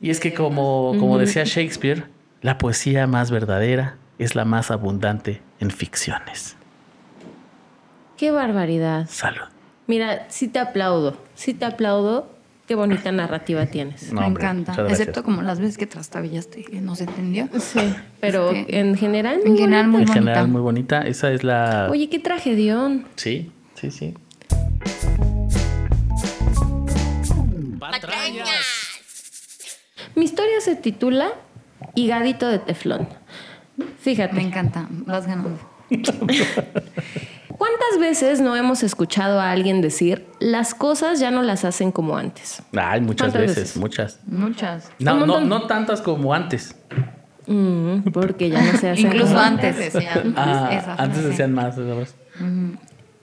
Y es que como, como decía Shakespeare, la poesía más verdadera es la más abundante en ficciones. Qué barbaridad. Salud. Mira, sí te aplaudo. Sí te aplaudo. Qué bonita narrativa tienes. No, Me hombre, encanta. Excepto como las veces que trastabillaste, que no se entendió. Sí. Pero Es que- en general. En muy general, bonita. muy En bonita. general muy bonita. Esa es la... Oye, qué tragedión. Sí, sí, sí. Mi historia se titula Higadito de Teflón. Fíjate. Me encanta. Vas ganando. <laughs> ¿Cuántas veces no hemos escuchado a alguien decir las cosas ya no las hacen como antes? Ay, muchas ¿Cuántas veces, veces? muchas. Muchas. No, no, no tantas como antes. Mm, porque ya no se hacen Incluso como antes decían Ah, esa antes decían más. ¿sabes?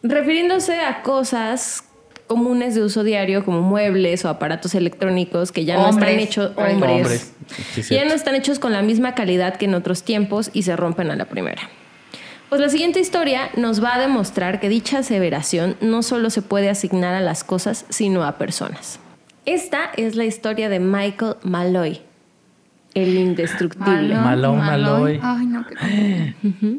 Refiriéndose a cosas comunes de uso diario como muebles o aparatos electrónicos que ya no están hechos hombres, Hombres. Sí, ya no están hechos con la misma calidad que en otros tiempos y se rompen a la primera. Pues la siguiente historia nos va a demostrar que dicha aseveración no solo se puede asignar a las cosas, sino a personas. Esta es la historia de Michael Malloy, el indestructible. Malone, Malloy. Ay, no, qué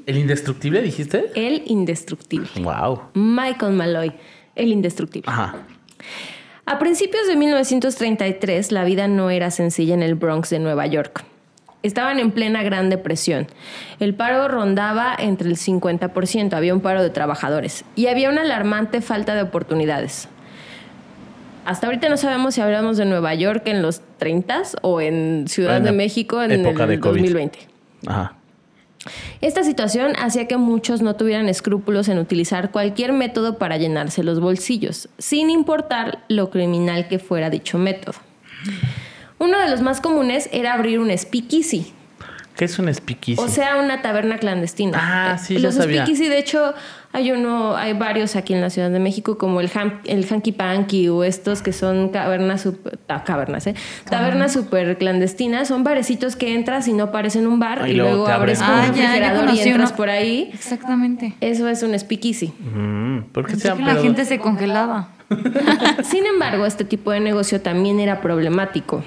¿El indestructible dijiste? El indestructible. Wow. Michael Malloy, el indestructible. Ajá. A principios de 1933, la vida no era sencilla en el Bronx de Nueva York. Estaban en plena Gran Depresión. El paro rondaba entre el 50%, había un paro de trabajadores y había una alarmante falta de oportunidades. Hasta ahorita no sabemos si hablamos de Nueva York en los 30 o en Ciudad En de México en el de COVID. 2020. Ajá. Esta situación hacía que muchos no tuvieran escrúpulos en utilizar cualquier método para llenarse los bolsillos, sin importar lo criminal que fuera dicho método. Uno de los más comunes era abrir un speakeasy, ¿Qué es un speakeasy? o sea, una taberna clandestina. Ah, Eh, sí, ya Los sabía. speakeasy, de hecho, hay uno, hay varios aquí en la Ciudad de México, como el, ham- el Hanky Panky o estos que son cavernas super, ah, cavernas, ¿eh? Tabernas super clandestinas. Son barecitos que entras y no parecen un bar Ah, y luego te abres un Ah, ya, ya refrigerador y entras uno. por ahí. Exactamente. Eso es un speakeasy. Mm, ¿Por qué se que la gente se congelaba. <laughs> <laughs> Sin embargo, este tipo de negocio también era problemático,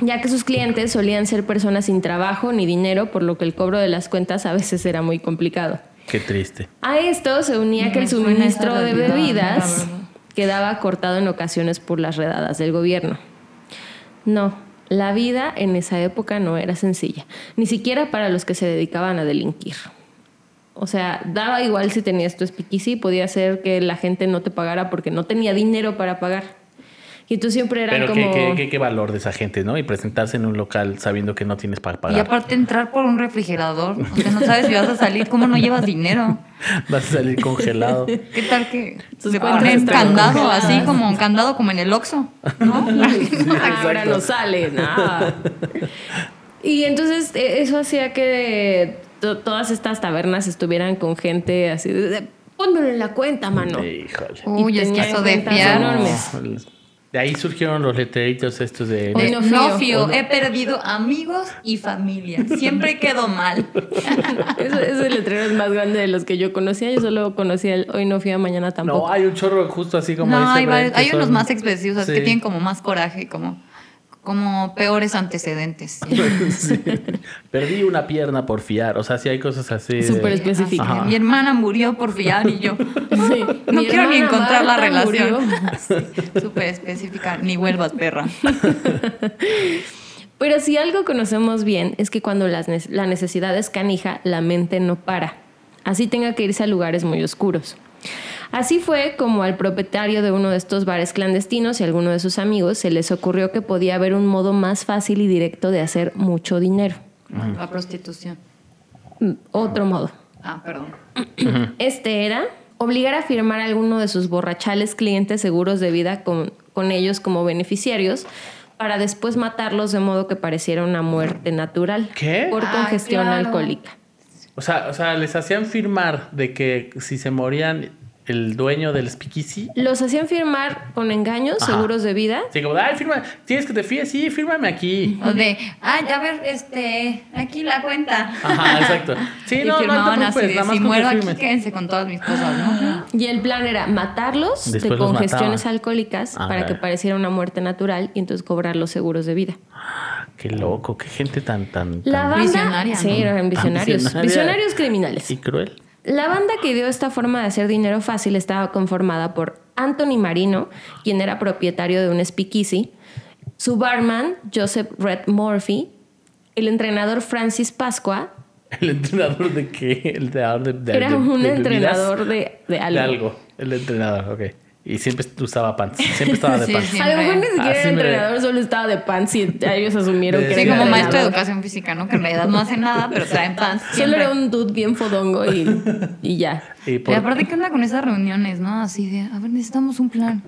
ya que sus clientes solían ser personas sin trabajo ni dinero, por lo que el cobro de las cuentas a veces era muy complicado. Qué triste. A esto se unía que el suministro de bebidas quedaba cortado en ocasiones por las redadas del gobierno. No, la vida en esa época no era sencilla, ni siquiera para los que se dedicaban a delinquir. O sea, daba igual si tenías tu speakeasy, podía ser que la gente no te pagara porque no tenía dinero para pagar. Y tú siempre eran Pero como... qué, qué, qué- qué valor de esa gente, ¿no? Y presentarse en un local sabiendo que no tienes para Y pagar. aparte entrar por un refrigerador, o sea, no sabes si vas a salir, ¿cómo no llevas dinero? <laughs> Vas a salir congelado. ¿Qué tal que se ponen candado, congeladas. así como un candado como en el Oxxo? ¿no? Ah, <laughs> ahora no sale, nada. Y entonces eh, eso hacía que to- todas estas tabernas estuvieran con gente así de, de, pónmelo en la cuenta, mano. Híjole. Uy, Y es que tenía eso de fiar. enormes. De ahí surgieron los letreritos estos de... Hoy no no fío. fío, Hoy no- he perdido amigos y familia. Siempre quedo mal. <laughs> Ese, ese letrero es más grande de los que yo conocía. Yo solo conocía el hoy no fui a mañana tampoco. No, hay un chorro justo así como no, dice hay, varios- que hay unos más expresivos que Sí. tienen como más coraje, como, como peores antecedentes. <laughs> Sí. Perdí una pierna por fiar. O sea, sí hay cosas así. de- Súper específico. Ajá. Mi hermana murió por fiar y yo. <laughs> Sí. No Mi quiero ni encontrar la relación. <laughs> Súper específica. Ni vuelvas, perra. Pero si algo conocemos bien es que cuando la necesidad es canija, la mente no para. Así tenga que irse a lugares muy oscuros. Así fue como al propietario de uno de estos bares clandestinos y a alguno de sus amigos se les ocurrió que podía haber un modo más fácil y directo de hacer mucho dinero. La prostitución. Mm, Otro modo. Ah, perdón. Este era obligar a firmar a alguno de sus borrachales clientes seguros de vida con, con ellos como beneficiarios para después matarlos de modo que pareciera una muerte natural ¿Qué? por Ah, congestión claro. alcohólica. O sea, o sea, les hacían firmar de que si se morían el dueño del speakeasy. Los hacían firmar con engaños Ajá. seguros de vida. Sí, como, ay, firma, tienes que te fíes, sí, fírmame aquí. O de, ah, ya ver, este, aquí la cuenta. Ajá, exacto. Sí, y no, no firmaban te así preocupes, de, nada más si muero aquí, quédense con todas mis cosas, ¿no? Y el plan era matarlos Después de congestiones alcohólicas Ah, para que pareciera una muerte natural y entonces cobrar los seguros de vida. Qué loco, qué gente tan, tan, La tan banda, Visionaria, sí, ¿no? eran visionarios, visionaria. visionarios criminales. y cruel. La banda que dio esta forma de hacer dinero fácil estaba conformada por Anthony Marino, quien era propietario de un speakeasy, su barman Joseph Red Murphy, el entrenador Francis Pascua, ¿El entrenador de qué? El entrenador de, de- era de- un de entrenador de algo. De algo. El entrenador, ok. Y siempre usaba pants. Siempre estaba de <laughs> Sí, pants. sí. A lo mejor ni siquiera Así era me- entrenador, solo estaba de pants y ellos asumieron De- que Sí, era como maestro de educación física, ¿no? Que en realidad no hace nada, pero traen <laughs> pants. Solo siempre. era un dude bien fodongo y, y ya. Y por- Y aparte, ¿qué onda con esas reuniones, no? Así de, a ver, necesitamos un plan.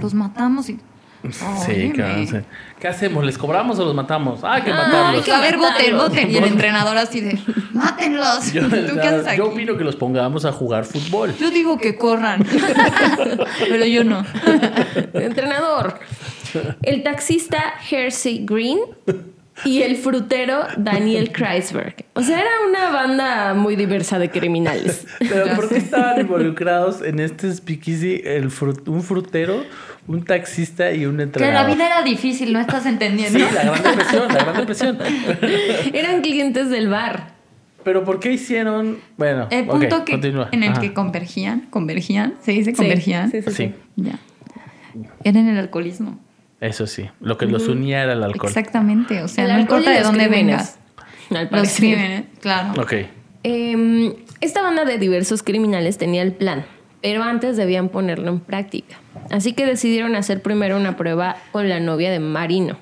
Los matamos y... Sí, claro. sí. ¿Qué hacemos? ¿Les cobramos o los matamos? Ah, hay que Ah, matarlos. hay que a ver, voten, voten. Y el entrenador así de, mátenlos. Yo, <laughs> ¿Tú qué haces aquí? yo opino que los pongamos a jugar fútbol. Yo digo que corran. <laughs> pero yo no. Entrenador. El taxista Hersey Green y el frutero Daniel Kreisberg. O sea, era una banda muy diversa de criminales. <laughs> Pero ¿por qué estaban involucrados en este speakeasy el frut- un frutero, un taxista y un Que entrenador? la vida era difícil, ¿no estás Sí, entendiendo? la gran depresión, la gran depresión. <laughs> Eran clientes del bar. Pero ¿por qué hicieron...? Bueno, El punto que, continúa. en el Ajá. que convergían, convergían, ¿se dice convergían? Sí, sí, sí. Sí, Ya. Era en el alcoholismo. Eso sí. Lo que los unía era el alcohol. Exactamente, o sea, El no alcohol importa de dónde vengas. Al Los crímenes, claro. Ok. Em, esta banda de diversos criminales tenía el plan, pero antes debían ponerlo en práctica. Así que decidieron hacer primero una prueba con la novia de Marino,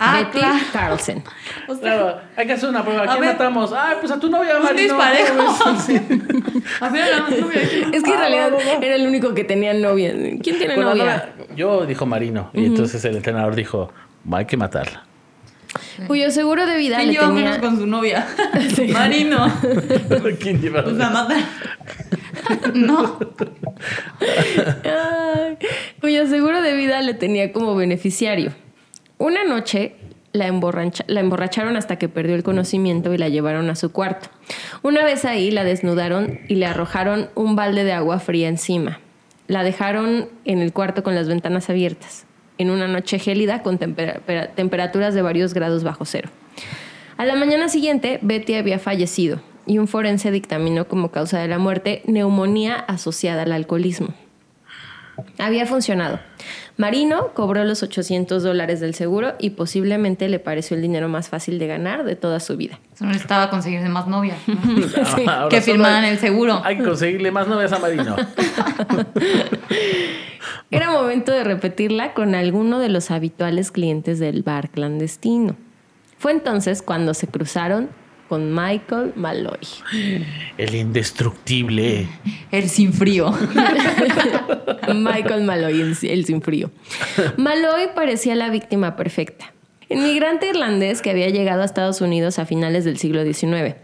Ah, Betty claro. Carlson. O sea, Claro, hay que hacer una prueba. ¿A A quién ver. matamos? Ah, pues a tu novia, un Marino. disparejo. ¿cómo ves? Sí. <laughs> A ver, la novia aquí. Es que en Ah, realidad no, no, no. era el único que tenía novia. ¿Quién tiene novia? Yo dijo Marino. Y entonces el entrenador dijo, hay que matarla. Cuyo seguro de vida ¿Quién le lleva tenía... menos con su novia? <laughs> Sí. Marino. <laughs> ¿Quién lleva? Pues la mata. no. Ay, cuyo seguro de vida le tenía como beneficiario. Una noche la, emborracha- la emborracharon hasta que perdió el conocimiento y la llevaron a su cuarto. Una vez ahí la desnudaron y le arrojaron un balde de agua fría encima. La dejaron en el cuarto con las ventanas abiertas, en una noche gélida con tempera- pera- temperaturas de varios grados bajo cero. A la mañana siguiente, Betty había fallecido y un forense dictaminó como causa de la muerte neumonía asociada al alcoholismo. Había funcionado. Marino cobró los 800 dólares del seguro y posiblemente le pareció el dinero más fácil de ganar de toda su vida. Solo necesitaba conseguirse más novias. ¿no? <laughs> Sí. Ahora que firmaran el seguro. Hay que conseguirle más novias a Marino. <laughs> Era momento de repetirla con alguno de los habituales clientes del bar clandestino. Fue entonces cuando se cruzaron con Michael Malloy. El indestructible. El sin frío. <laughs> Michael Malloy, el, sin frío. Malloy parecía la víctima perfecta. Inmigrante irlandés que había llegado a Estados Unidos a finales del siglo XIX.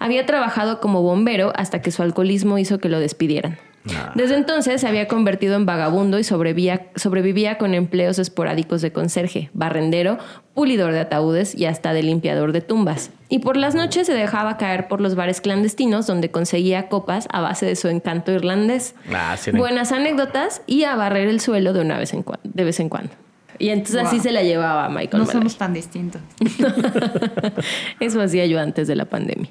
Había trabajado como bombero hasta que su alcoholismo hizo que lo despidieran. Ah. Desde entonces se había convertido en vagabundo y sobrevivía, sobrevivía con empleos esporádicos de conserje, barrendero, pulidor de ataúdes y hasta de limpiador de tumbas. Y por las noches se dejaba caer por los bares clandestinos donde conseguía copas a base de su encanto irlandés Ah, sí, no- buenas anécdotas y a barrer el suelo de una vez en cuando, de vez en cuando. Y entonces así se la llevaba Michael No somos tan distintos. <laughs> Eso hacía yo antes de la pandemia.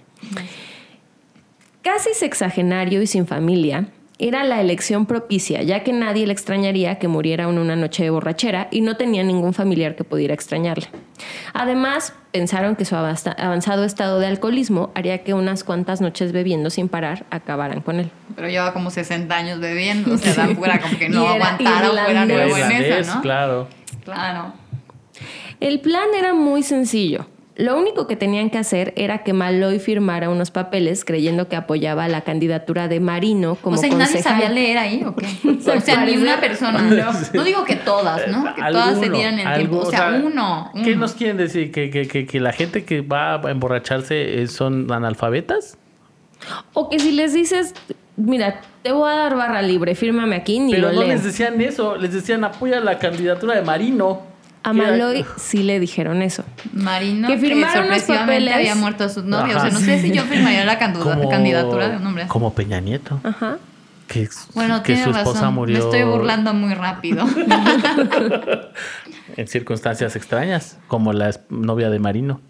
Casi sexagenario y sin familia, era la elección propicia, ya que nadie le extrañaría que muriera en una noche de borrachera y no tenía ningún familiar que pudiera extrañarle. Además, pensaron que su avanzado estado de alcoholismo haría que unas cuantas noches bebiendo sin parar acabaran con él. Pero lleva como 60 años bebiendo. O sea, era como que no aguantara o fuera nuevo en eso, ¿no? claro. Claro. El plan era muy sencillo. Lo único que tenían que hacer era que Malloy firmara unos papeles creyendo que apoyaba la candidatura de Marino como o sea, ¿y nadie concejal. sabía leer ahí o qué? <laughs> O sea, ni una persona. <laughs> no. No digo que todas, ¿no? Que todas se Alguno, dieran el algo, tiempo. O sea, uno. ¿Qué uno. nos quieren decir? ¿Que, que, que, que la gente que va a emborracharse eh, son analfabetas? O que si les dices, mira, te voy a dar barra libre, fírmame aquí, ni Pero lo no leen. les decían eso, les decían apoya la candidatura de Marino. A Que Malloy sí le dijeron eso. Marino, Que que, firmaron los sorpresivamente papeles. había muerto a sus novios. Ajá, o sea, no sé si yo firmaría la Como- candidatura de un hombre. así. Como Peña Nieto. Ajá. Que, Bueno, que tiene su esposa razón. murió Me estoy burlando muy rápido. <laughs> en circunstancias extrañas, como la novia de Marino.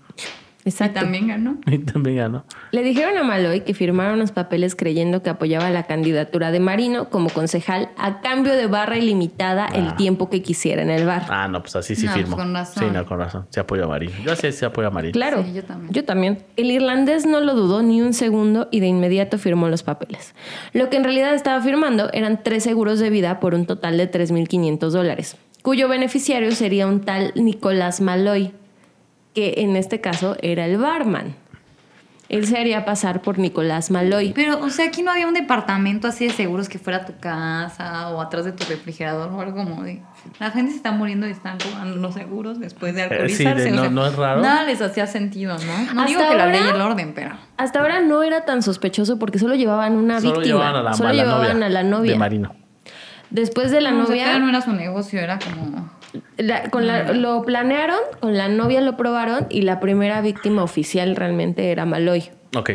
Y Exacto. también ganó. <laughs> Y también ganó. Le dijeron a Malloy que firmara unos papeles creyendo que apoyaba la candidatura de Marino como concejal a cambio de barra ilimitada el Ah. tiempo que quisiera en el bar. Ah, no, pues así sí No, pues con razón. Sí, no, con razón. Se apoya a Marino. Yo sé se apoya a Marino. Claro, Sí, yo también. Yo también. El irlandés no lo dudó ni un segundo y de inmediato firmó los papeles. Lo que en realidad estaba firmando eran tres seguros de vida por un total de 3.500 dólares, cuyo beneficiario sería un tal Nicolás Malloy, que en este caso era el barman. Él se haría pasar por Nicolás Malloy. Pero, o sea, aquí no había un departamento así de seguros que fuera tu casa o atrás de tu refrigerador o algo como de. La gente se está muriendo y están cobrando los seguros después de Eh, sí, alcoholizarse. o no- sea, no es raro. Nada les hacía sentido, ¿no? No Hasta digo que la ahora- ley y el orden, pero. Hasta ahora no era tan sospechoso porque solo llevaban una Solo víctima. llevaban a la, solo a la llevaban novia a la novia. de Marino. Después de la No, o sea, novia... no era su negocio, era como. La- con la- lo planearon, con la novia lo probaron y la primera víctima oficial realmente era Maloy. Ok.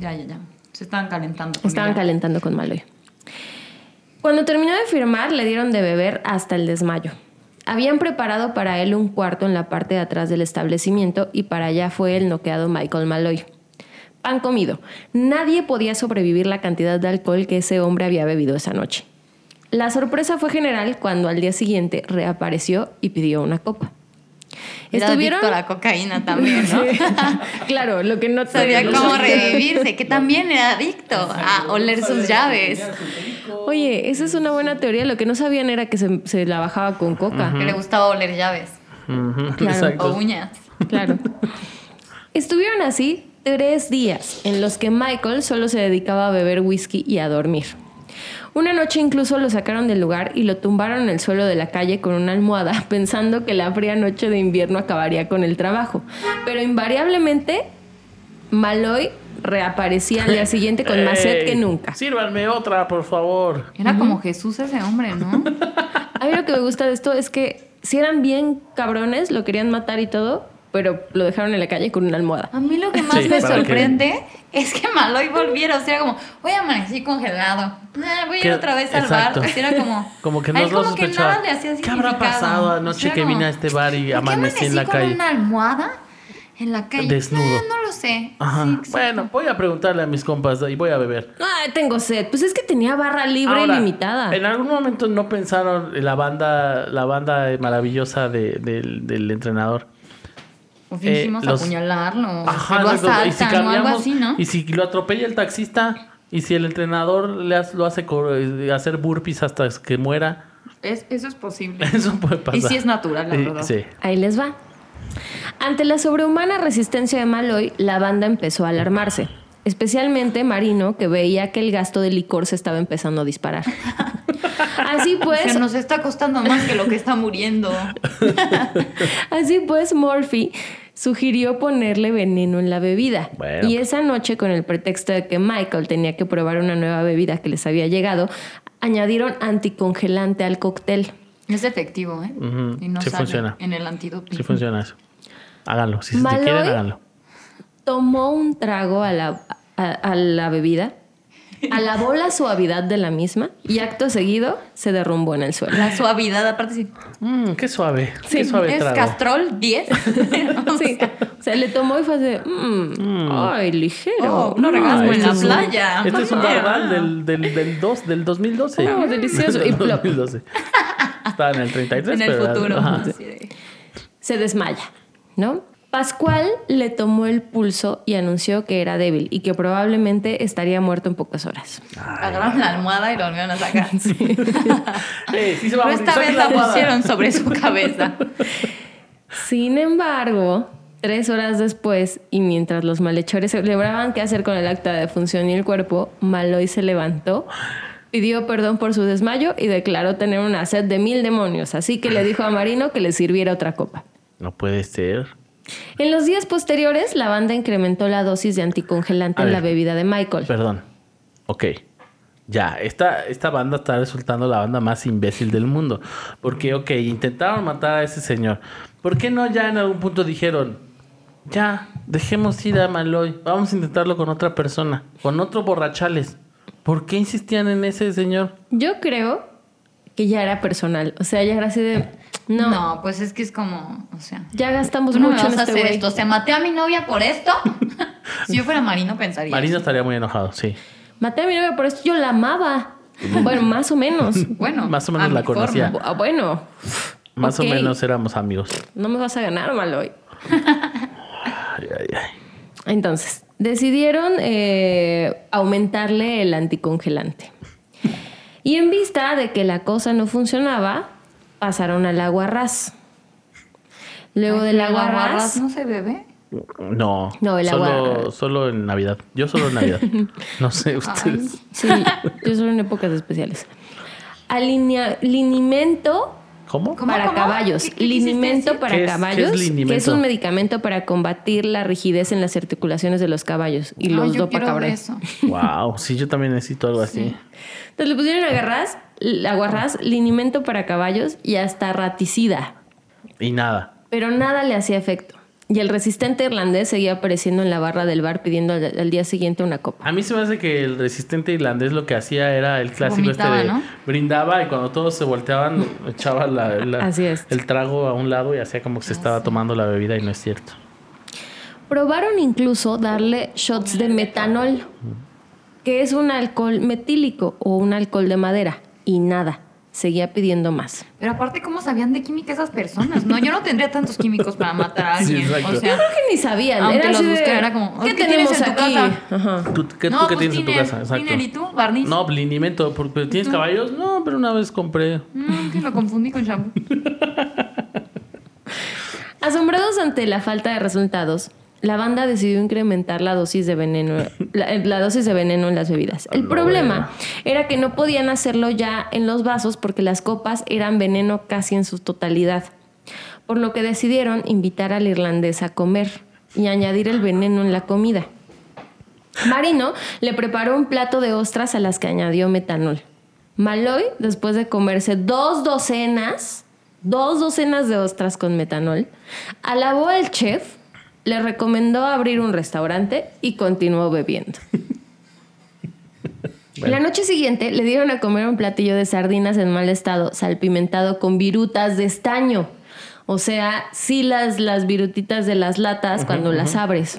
Ya, ya, ya. Se estaban calentando. con Estaban ella. calentando con Maloy. Cuando terminó de firmar, le dieron de beber hasta el desmayo. Habían preparado para él un cuarto en la parte de atrás del establecimiento y para allá fue el noqueado Michael Maloy. Pan comido. Nadie podía sobrevivir la cantidad de alcohol que ese hombre había bebido esa noche. La sorpresa fue general cuando al día siguiente reapareció y pidió una copa. Era adicto a la cocaína también, ¿no? <laughs> Sí. claro, lo que no Sabía sabían cómo revivirse, que también era adicto a oler sus llaves. Oye, esa es una buena teoría. Lo que no sabían era que se, se la bajaba con coca. Que le gustaba oler llaves Claro. Exacto. o uñas. Claro. Estuvieron así tres días en los que Michael solo se dedicaba a beber whisky y a dormir. Una noche incluso lo sacaron del lugar y lo tumbaron en el suelo de la calle con una almohada, <laughs> pensando que la fría noche de invierno acabaría con el trabajo. Pero invariablemente, Maloy reaparecía al día <laughs> siguiente con más sed que nunca. Sírvanme otra, por favor. Era como Jesús ese hombre, ¿no? <laughs> A mí lo que me gusta de esto es que si eran bien cabrones, lo querían matar y todo, pero lo dejaron en la calle con una almohada. A mí lo que más Sí, me sorprende es que Maloy volviera. O sea, era como, hoy amanecí congelado. Ah, voy a ir otra vez al exacto. bar. Así era como. <laughs> Como que no lo como que sospechaba. nada le hacía ¿Qué habrá pasado O anoche sea, que como, vine a este bar y ¿por qué amanecí en la amanecí calle? con una almohada En la calle. Desnudo. Eh, no lo sé. Ajá. Sí, exacto. bueno, voy a preguntarle a mis compas y voy a beber. Ay, tengo sed. Pues es que tenía barra libre Ahora, ilimitada. En algún momento no pensaron en la banda, la banda maravillosa de- del, del entrenador. O fingimos eh, los- apuñalarlo. Ajá, lo y si asaltan o algo cambiamos, así, ¿no? y si lo atropella el taxista, y si el entrenador le hace- lo hace eh, hacer burpees hasta que muera, Es- eso es posible. <laughs> eso puede pasar. Y sí es natural, la Eh, verdad. Sí. Ahí les va. Ante la sobrehumana resistencia de Maloy, la banda empezó a alarmarse. Especialmente Marino, que veía que el gasto de licor se estaba empezando a disparar. <laughs> <laughs> Así O pues, sea, nos está costando más que lo que está muriendo. <laughs> Así pues, Murphy sugirió ponerle veneno en la bebida. Bueno. Y esa noche, con el pretexto de que Michael tenía que probar una nueva bebida que les había llegado, añadieron anticongelante al cóctel. Es efectivo, ¿eh? Y no sí sale funciona. en el antidoping. Sí funciona eso. Háganlo. Si, si quieren, háganlo. Tomó un trago a la, a, a la bebida, alabó la suavidad de la misma y acto seguido se derrumbó en el suelo. La suavidad, aparte sí. Mm, qué suave. Sí, qué suave es trago. Castrol 10. <laughs> Sí, o sea, le tomó y fue así, "Mm, ay, ligero. Oh, un orgasmo en la este un- playa. Este es un barbal del, del, del, dos, del 2012. Oh, delicioso. <laughs> Y plop. 2012. Estaba en el 33, en el pero... futuro. se desmaya, ¿no? Pascual le tomó el pulso y anunció que era débil y que probablemente estaría muerto en pocas horas. Agarraron la almohada y lo volvieron a sacar. <laughs> Sí se va a Pero morir. esta vez la pusieron sobre su cabeza. <laughs> Sin embargo, tres horas después y mientras los malhechores celebraban qué hacer con el acta de función y el cuerpo, Maloy se levantó, pidió perdón por su desmayo y declaró tener una sed de mil demonios, así que le dijo a Marino que le sirviera otra copa. No puede ser. En los días posteriores, la banda incrementó la dosis de anticongelante A en ver. la bebida de Michael. Perdón. Ok. Ya, esta, esta banda está resultando la banda más imbécil del mundo. Porque, ok, intentaron matar a ese señor. ¿Por qué no ya en algún punto dijeron, ya, dejemos ir a Maloy, vamos a intentarlo con otra persona, con otro borrachales? ¿Por qué insistían en ese señor? Yo creo que ya era personal. O sea, ya era así de. No, No. pues es que es como, o sea, ya gastamos tú no me mucho vas en a este hacer esto. O sea, maté a mi novia por esto. <laughs> si yo fuera Marino, pensaría. Marino eso. estaría muy enojado, sí. Maté a mi novia por esto, yo la amaba. Bueno, más o menos. <laughs> Bueno, Más o menos la conocía. forma. Ah, bueno, Más o menos éramos amigos. no me vas a ganar, Maloy. <laughs> Ay, ay, ay. Entonces, decidieron eh, aumentarle el anticongelante. Y en vista de que la cosa no funcionaba, pasaron al agua ras. Luego del ¿El agua aguarrás ras, no se bebe? No, No, el solo, agua- solo en Navidad. Yo solo en Navidad. <laughs> No sé ustedes. sí, yo solo en épocas especiales. Alinea, linimento ¿Cómo? ¿Cómo, para cómo? caballos. ¿Qué- qué quisiste linimento para ¿Qué es- qué es caballos, que es linimento? un medicamento para combatir la rigidez en las articulaciones de los caballos y Ay, los yo quiero de dopacabras. eso. Wow, sí, yo también necesito algo así. Entonces le pusieron agarras, aguarrás, linimento para caballos y hasta raticida. Y nada. Pero nada le hacía efecto. Y el resistente irlandés seguía apareciendo en la barra del bar pidiendo al, al día siguiente una copa. A mí se me hace que el resistente irlandés lo que hacía era el clásico Vomitaba, este de ¿no? brindaba y cuando todos se volteaban <laughs> echaba la- la- Así es. el trago a un lado y hacía como que se estaba tomando la bebida y no es cierto. Probaron incluso darle shots de metanol, que es un alcohol metílico o un alcohol de madera. Y nada, seguía pidiendo más. Pero aparte, ¿cómo sabían de química esas personas? No, yo no tendría tantos químicos para matar a alguien. exacto. o sea, Creo que ni sabían. Aunque era los de, buscara, era como, ¿qué, ¿qué tenemos tienes en tu aquí? casa? Ajá. ¿Tú, qué, no, tú qué pues tienes en tu casa? Exacto. tiner, ¿y tú, barniz? No, linimento. Porque, ¿Tienes caballos? No, pero una vez compré. Mm, que lo confundí con shampoo. <laughs> Asombrados ante la falta de resultados, la banda decidió incrementar la dosis de veneno, <laughs> la, la dosis de veneno en las bebidas. El problema era que no podían hacerlo ya en los vasos porque las copas eran veneno casi en su totalidad. Por lo que decidieron invitar al irlandés a comer y añadir el veneno en la comida. Marino le preparó un plato de ostras a las que añadió metanol. Maloy, después de comerse dos docenas, dos docenas de ostras con metanol, alabó al chef, le recomendó abrir un restaurante y continuó bebiendo. <laughs> La noche siguiente le dieron a comer un platillo de sardinas en mal estado, salpimentado con virutas de estaño. O sea, sí las, las virutitas de las latas cuando las abres.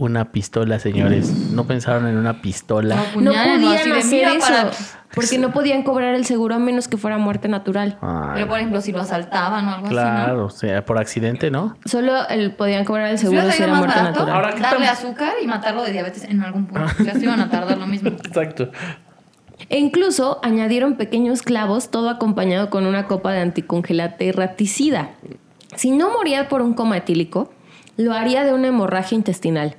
Una pistola, señores. No pensaron en una pistola. No ¿no? podían de, hacer "Mira, eso. para-". Porque no podían cobrar el seguro a menos que fuera muerte natural. Ay, Pero por ejemplo, si lo asaltaban o algo así, claro, o sea, por accidente, ¿no? Solo el, podían cobrar el ¿no? seguro si era muerte barato natural. Ahora, ¿qué darle azúcar y matarlo de diabetes en algún punto. Ya se iban a tardar lo mismo. <laughs> Exacto. E incluso añadieron pequeños clavos, todo acompañado con una copa de anticongelante raticida. Si no moría por un coma etílico, lo haría de una hemorragia intestinal.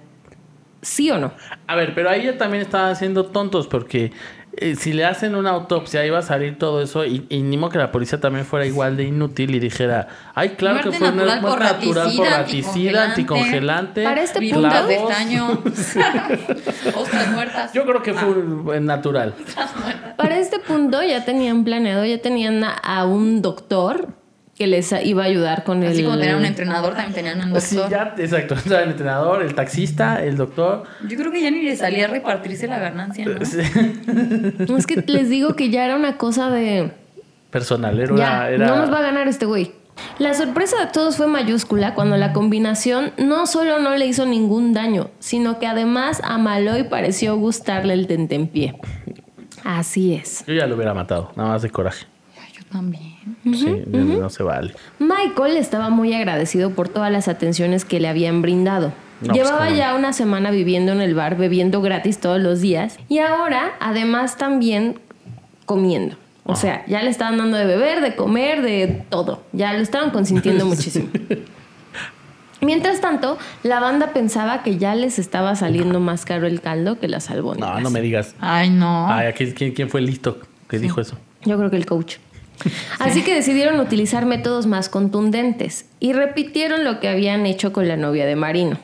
¿Sí o no? A ver, pero ahí ya también estaban siendo tontos porque eh, si le hacen una autopsia iba a salir todo eso y, y ni modo que la policía también fuera igual de inútil y dijera, ay, claro Muerte que fue una natural por muerte natural por raticida, anticongelante. Para este punto- de estaño. <laughs> Ostras muertas. Yo creo que fue eh, natural. Para este punto ya tenían planeado, ya tenían a, a un doctor que les iba a ayudar con el... Así como tenían un entrenador, también tenían un Sí, doctor. ya, exacto. O sea, el entrenador, el taxista, el doctor. Yo creo que ya ni le salía a repartirse la ganancia, ¿no? Sí. Es que les digo que ya era una cosa de... Personal, era, Ya, era- no nos va a ganar este güey. La sorpresa de todos fue mayúscula cuando la combinación no solo no le hizo ningún daño, sino que además a Maloy pareció gustarle el tentempié. Así es. Yo ya lo hubiera matado, nada más de coraje. Ay, Yo también. Sí, no se vale. Michael estaba muy agradecido por todas las atenciones que le habían brindado. No, pues, Llevaba ya una semana viviendo en el bar, bebiendo gratis todos los días y ahora además también comiendo. O sea, ya le estaban dando de beber, de comer, de todo. Ya lo estaban consintiendo <laughs> muchísimo. Mientras tanto, la banda pensaba que ya les estaba saliendo más caro el caldo que las albóndigas. No, no me digas. Ay, no. Ay, ¿quién, quién, quién fue el listo que dijo eso? Yo creo que el coach. <laughs> Así que decidieron utilizar métodos más contundentes y repitieron lo que habían hecho con la novia de Marino.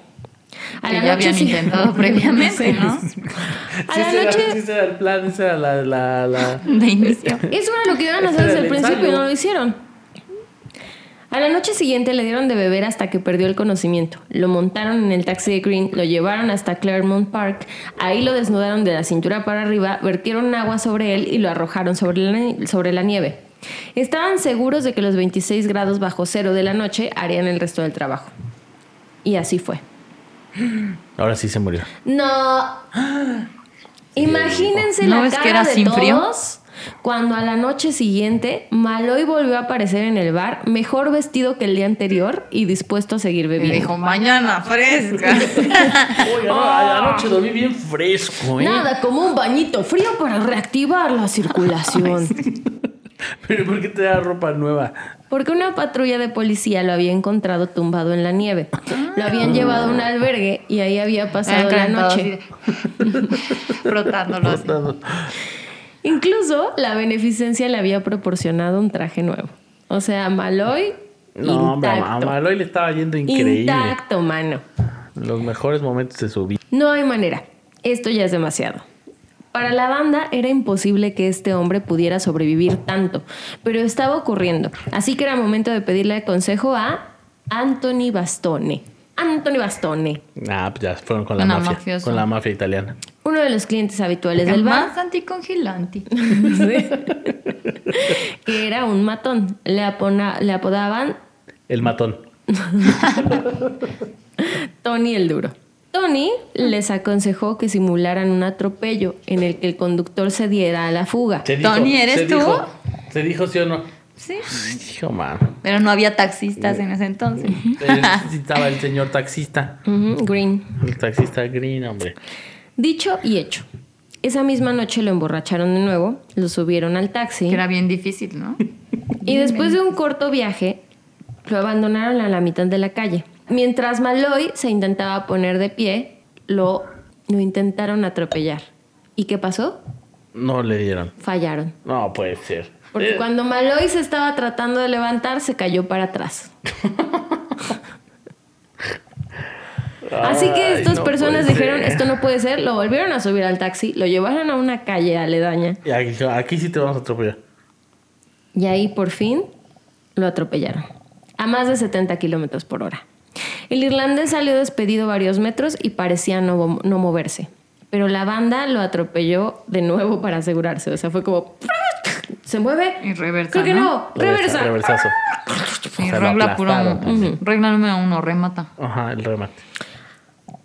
A que la ya noche habían sí- intentado previamente, <laughs> ¿no? A la era- noche- sí, ese era el plan, ese era la... la, la... De inicio. Eso era lo que iban a hacer desde el principio y no lo hicieron. A la noche siguiente le dieron de beber hasta que perdió el conocimiento. Lo montaron en el taxi de Green, lo llevaron hasta Claremont Park, ahí lo desnudaron de la cintura para arriba, vertieron agua sobre él y lo arrojaron sobre la, sobre la nieve. Estaban seguros de que los 26 grados bajo cero de la noche harían el resto del trabajo. Y así fue. Ahora sí se murió. No. <gasps> Imagínense ¿No la ves cara que era de sin frío? todos cuando a la noche siguiente Maloy volvió a aparecer en el bar, mejor vestido que el día anterior y dispuesto a seguir Me bebiendo. dijo, mañana fresca. <laughs> Oye, no, anoche dormí bien fresco, ¿eh? Nada como un bañito frío para reactivar la circulación. <laughs> <laughs> Pero ¿por qué te da ropa nueva? Porque una patrulla de policía lo había encontrado tumbado en la nieve. Lo habían llevado a un albergue y ahí había pasado la noche. así. <laughs> Incluso la beneficencia le había proporcionado un traje nuevo. O sea, Maloy No, hombre, a intacto. Maloy le estaba yendo increíble. Intacto, mano. Los mejores momentos de su vida. No hay manera. Esto ya es demasiado. Para la banda era imposible que este hombre pudiera sobrevivir tanto, pero estaba ocurriendo. Así que era momento de pedirle consejo a Anthony Bastone. Anthony Bastone, Ah, pues ya fueron con la Una mafia. mafiosa. Con la mafia italiana. uno de los clientes habituales del bar. Más anticongelante. <laughs> Sí. que <laughs> era un matón. Le, apona- le apodaban El matón. <laughs> Tony el Duro. Tony les aconsejó que simularan un atropello en el que el conductor se diera a la fuga. Se Tony, ¿eres se tú? dijo- se dijo sí o no. Sí. Hijo, man. Pero no había taxistas en ese entonces. Sí Estaba el señor taxista. Green. El taxista green, hombre. Dicho y hecho. Esa misma noche lo emborracharon de nuevo, lo subieron al taxi Que era bien difícil, ¿no? y después de un corto viaje lo abandonaron a la mitad de la calle. Mientras Maloy se intentaba poner de pie, lo, lo intentaron atropellar. ¿Y qué pasó? No le dieron. Fallaron. No puede ser. Porque Eh, cuando Maloy se estaba tratando de levantar, se cayó para atrás. <laughs> Así que estas no personas dijeron, ser. esto no puede ser, lo volvieron a subir al taxi, lo llevaron a una calle aledaña Y aquí, aquí sí te vamos a atropellar. y ahí por fin lo atropellaron. A más de 70 kilómetros por hora. El irlandés salió despedido varios metros y parecía no, no moverse. Pero la banda lo atropelló de nuevo para asegurarse. O sea, fue como... ¿Se mueve? Y reversa, Creo que ¿no? no. Reversa. Reversazo. o Y regla, puro, aplastaron. regla número uno, remata. Ajá, el remate.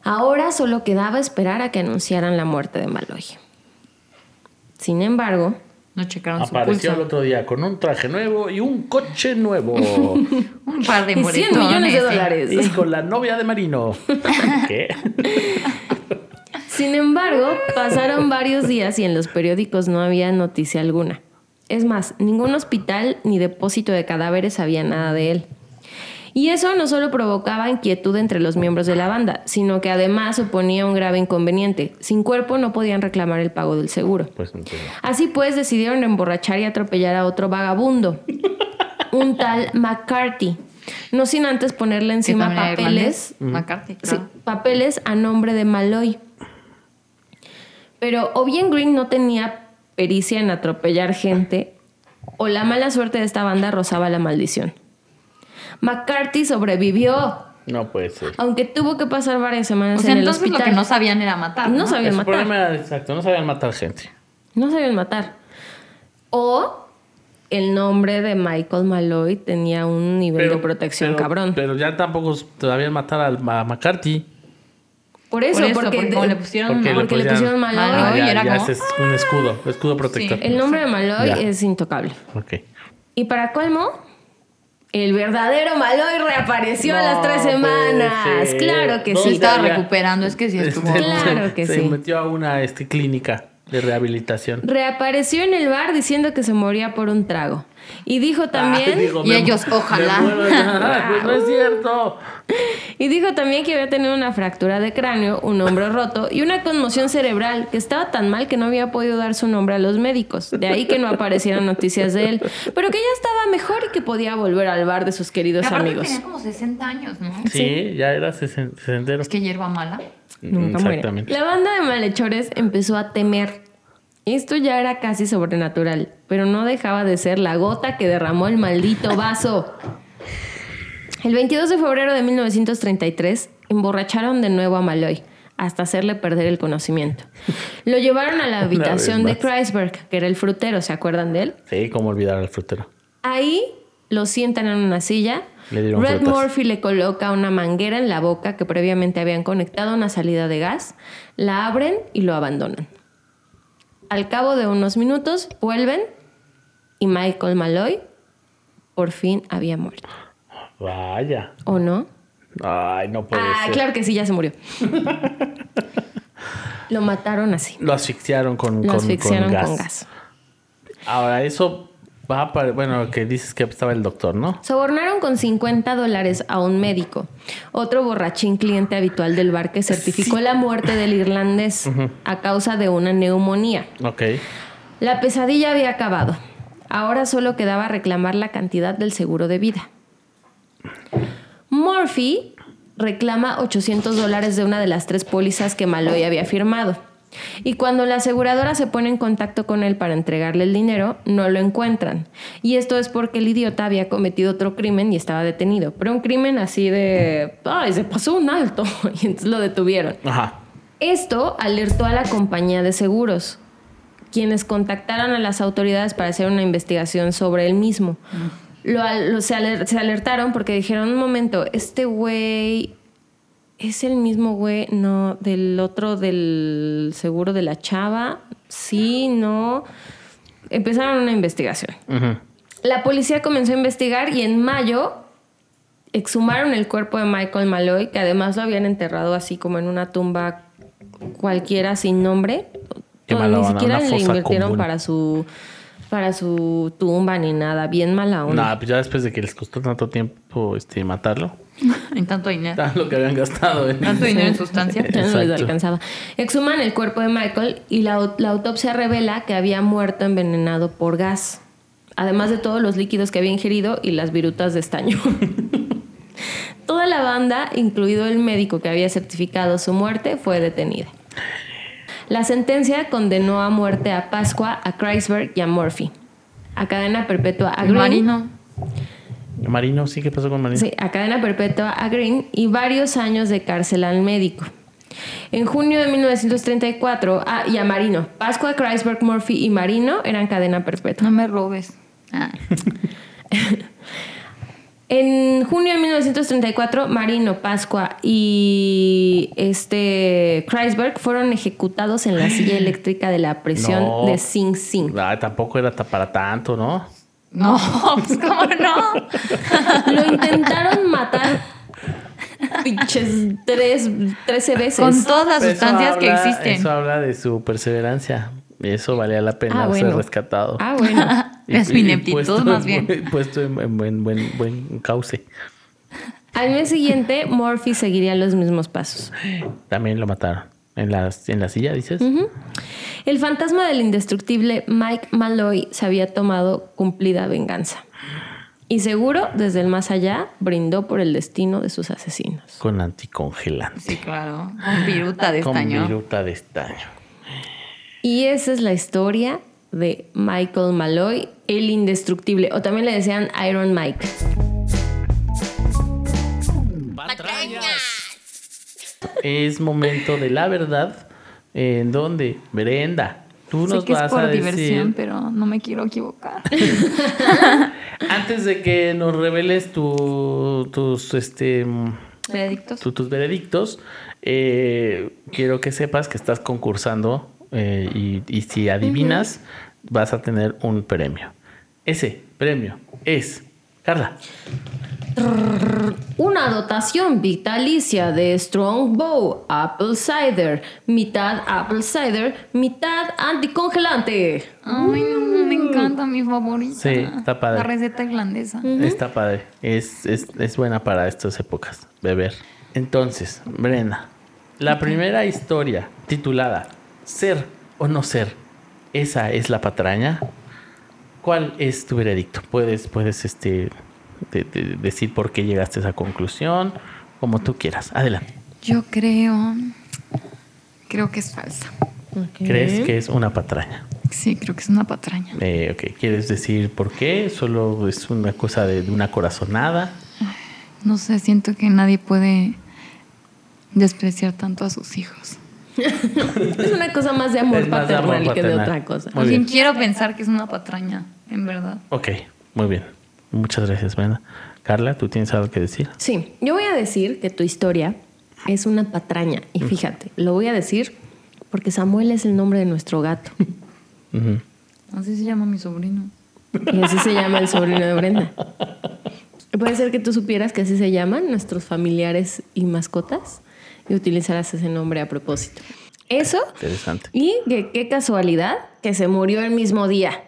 Ahora solo quedaba esperar a que anunciaran la muerte de Maloy. Sin embargo, No checaron su Apareció el pulso. otro día con un traje nuevo y un coche nuevo. <laughs> Un par de Y 100 moretones. millones de dólares. y con la novia de Marino. <laughs> ¿Qué? Sin embargo, pasaron varios días y en los periódicos no había noticia alguna. Es más, ningún hospital ni depósito de cadáveres sabía nada de él. Y eso no solo provocaba inquietud entre los miembros de la banda, sino que además suponía un grave inconveniente. Sin cuerpo no podían reclamar el pago del seguro. Pues. Así pues, decidieron emborrachar y atropellar a otro vagabundo, un tal McCarthy. No sin antes ponerle encima papeles irlandés. McCarthy, Sí, claro. papeles a nombre de Malloy. Pero o bien Green no tenía pericia en atropellar gente, o la mala suerte de esta banda rozaba la maldición. McCarthy sobrevivió, No puede ser. aunque tuvo que pasar varias semanas O sea, en el entonces hospital. lo que no sabían era matar. No ¿no? sabían El matar. problema era exacto, no sabían matar gente. No sabían matar. O el nombre de Michael Malloy tenía un nivel de protección pero- cabrón. Pero ya tampoco sabían matar al- a McCarthy. por eso, Por eso, porque, le pusieron Porque, porque le pusieron- Malloy. Ah, era ya como- ese es un escudo, escudo protector. Sí. el nombre de Malloy Ya. es intocable. Ok. Y para colmo, el verdadero Malloy reapareció a las tres semanas. Claro que Se sí. estaba ya- recuperando, es que sí estuvo. Este, Claro que se sí. metió a una este, clínica de rehabilitación. Reapareció en el bar diciendo que se moría por un trago. Y dijo también, Ay, digo, Y me- ellos, <laughs> ojalá. muero. Ah, pues no es <laughs> cierto. y dijo también que había tenido una fractura de cráneo, un hombro roto y una conmoción cerebral que estaba tan mal que no había podido dar su nombre a los médicos. De ahí que no aparecieran noticias de él, pero que ya estaba mejor y que podía volver al bar de sus queridos Aparte amigos. tenía como 60 años, ¿no? Sí, ya era sesen- sesentero. Es que hierba mala. Nunca muere. Exactamente. La banda de malhechores empezó a temer. Esto ya era casi sobrenatural, pero no dejaba de ser la gota que derramó el maldito vaso. El 22 de febrero de 1933 emborracharon de nuevo a Malloy hasta hacerle perder el conocimiento. Lo llevaron a la habitación de. Kreisberg, que era el frutero, ¿se acuerdan de él? Sí, cómo olvidar al frutero. Ahí lo sientan en una silla. Le dieron Red frutas. Murphy le coloca una manguera en la boca que previamente habían conectado a una salida de gas, la abren y lo abandonan. Al cabo de unos minutos vuelven y Michael Malloy por fin había muerto. Vaya. ¿O no? Ay, no puede Ah, ser. claro que sí, ya se murió. <laughs> lo mataron así. Lo asfixiaron con, Lo con- asfixiaron con gas. con gas. Ahora, eso va a pare- Bueno, que dices que estaba el doctor, ¿no? Sobornaron con 50 dólares a un médico, otro borrachín cliente habitual del bar que certificó la muerte del irlandés a causa de una neumonía. Ok. La pesadilla había acabado. Ahora solo quedaba reclamar la cantidad del seguro de vida. Murphy reclama 800 dólares de una de las tres pólizas que Malloy había firmado. Y cuando la aseguradora se pone en contacto con él para entregarle el dinero, no lo encuentran. Y esto es porque el idiota había cometido otro crimen y estaba detenido. Pero un crimen así de... ¡Ay, se pasó un alto! <laughs> Y entonces lo detuvieron. Ajá. Esto alertó a la compañía de seguros, quienes contactaron a las autoridades para hacer una investigación sobre el mismo. Lo al- lo- se, aler- se alertaron porque dijeron, un momento, este güey es el mismo güey, no, del otro del seguro de la chava, sí, no. Empezaron una investigación. La policía comenzó a investigar y en mayo exhumaron el cuerpo de Michael Malloy, que además lo habían enterrado así como en una tumba cualquiera sin nombre. No, ni siquiera le invirtieron común. para su para su tumba ni nada, bien mala onda. Nada, pues ya después de que les costó tanto tiempo este, matarlo, <laughs> En tanto dinero. lo que habían gastado. ¿eh? Tanto dinero en sustancia. <laughs> Ya no les alcanzaba. Exhuman el cuerpo de Michael y la, la autopsia revela que había muerto envenenado por gas, además de todos los líquidos que había ingerido y las virutas de estaño. <laughs> Toda la banda, incluido el médico que había certificado su muerte, fue detenida. La sentencia condenó a muerte a Pascua, a Kreisberg y a Murphy. A cadena perpetua a Green. marino. Marino, sí, ¿qué pasó con Marino? Sí, a cadena perpetua a Green y varios años de cárcel al médico. En junio de 1934, ah, y a Marino. Pascua, Kreisberg, Murphy y Marino eran cadena perpetua. No me robes. Ah. <laughs> En junio de 1934, Marino, Pascua y este Kreisberg fueron ejecutados en la <gasps> silla eléctrica de la prisión No. de Sing Sing. Ah, tampoco era para tanto, ¿no? No, <laughs> pues cómo no. <laughs> Lo intentaron matar pinches tres, 13 veces. Con todas las Eso sustancias que existen. Eso habla de su perseverancia. Y eso valía la pena Ah, ser rescatado. Ah, bueno. <laughs> Y- Es y- mi ineptitud, puesto- más bien. Puesto en, en buen, buen, buen cauce. Al mes siguiente, Murphy seguiría los mismos pasos. También lo mataron. En la, en la silla, dices. El fantasma del indestructible Mike Malloy se había tomado cumplida venganza. Y seguro, desde el más allá, brindó por el destino de sus asesinos. Con anticongelante. Sí, claro. Con viruta de Con estaño. viruta de estaño. Y esa es la historia de Michael Malloy, el indestructible, o también le decían Iron Mike. Es momento de la verdad. En donde, Brenda, tú Sé nos que es vas por a decir. diversión, pero no me quiero equivocar. <laughs> Antes de que nos reveles tu- tus este Veredictos. tu- tus veredictos, eh, quiero que sepas que estás concursando eh, y, y si adivinas, vas a tener un premio. Ese premio es, Carla, Una dotación vitalicia de Strongbow Apple Cider, mitad Apple Cider, mitad anticongelante. Ay, no, me encanta mi favorita. Sí, está padre. La receta irlandesa. está padre. Es, es, es buena para estas épocas, beber. Entonces, Brenda, la primera historia titulada Ser o no ser, esa es la patraña. ¿Cuál es tu veredicto? Puedes, puedes este, de- de- decir por qué llegaste a esa conclusión, como tú quieras. Adelante. Yo creo. Creo que es falsa. ¿Crees que es una patraña? Sí, creo que es una patraña. Eh, ok, ¿quieres decir por qué? ¿Solo es una cosa de, de una corazonada? No sé, siento que nadie puede despreciar tanto a sus hijos. Es una cosa más de amor de paternal amor que de otra cosa. Muy bien bien. quiero pensar que es una patraña, en verdad. Ok, muy bien. Muchas gracias, Brenda. Carla, ¿tú tienes algo que decir? Sí, yo voy a decir que tu historia es una patraña. Y fíjate, lo voy a decir porque Samuel es el nombre de nuestro gato. Así se llama mi sobrino. Y así se llama el sobrino de Brenda. <laughs> Puede ser que tú supieras que así se llaman nuestros familiares y mascotas y utilizaras ese nombre a propósito. Eso Interesante. y que qué casualidad que se murió el mismo día.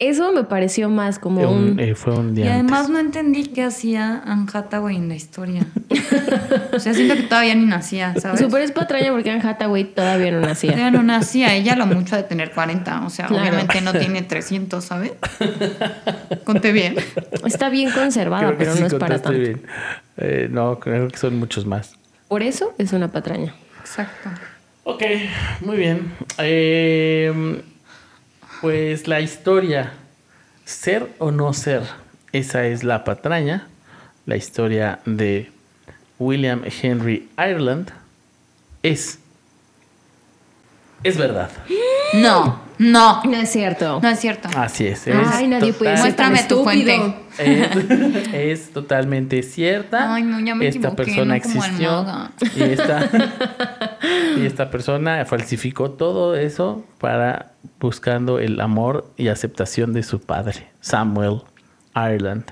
Eso me pareció más como Un- un... eh, fue un día Y además antes. no entendí qué hacía Anne Hathaway en la historia. <laughs> o sea, siento que todavía ni nacía, ¿sabes? Super es patraña porque Anne Hathaway todavía no nacía. Todavía no nacía, ella lo mucho de tener 40, o sea, Claro. obviamente no tiene 300, ¿sabes? Conté bien. Está bien conservada, pero sí no es para tanto. bien. Eh, no, creo que son muchos más. Por eso es una patraña. Exacto. Ok, muy bien. Eh, pues la historia, ser o no ser, esa es la patraña. La historia de William Henry Ireland es. Es verdad. <gasps> <laughs> No, no, No es cierto. no es cierto. Así es. es Ay, nadie puede ser total- tan Muéstrame tu fuente. Es, es totalmente cierta. Ay, no, ya me esta equivoqué, persona no existió y esta, y esta persona falsificó todo eso para buscando el amor y aceptación de su padre, Samuel Ireland.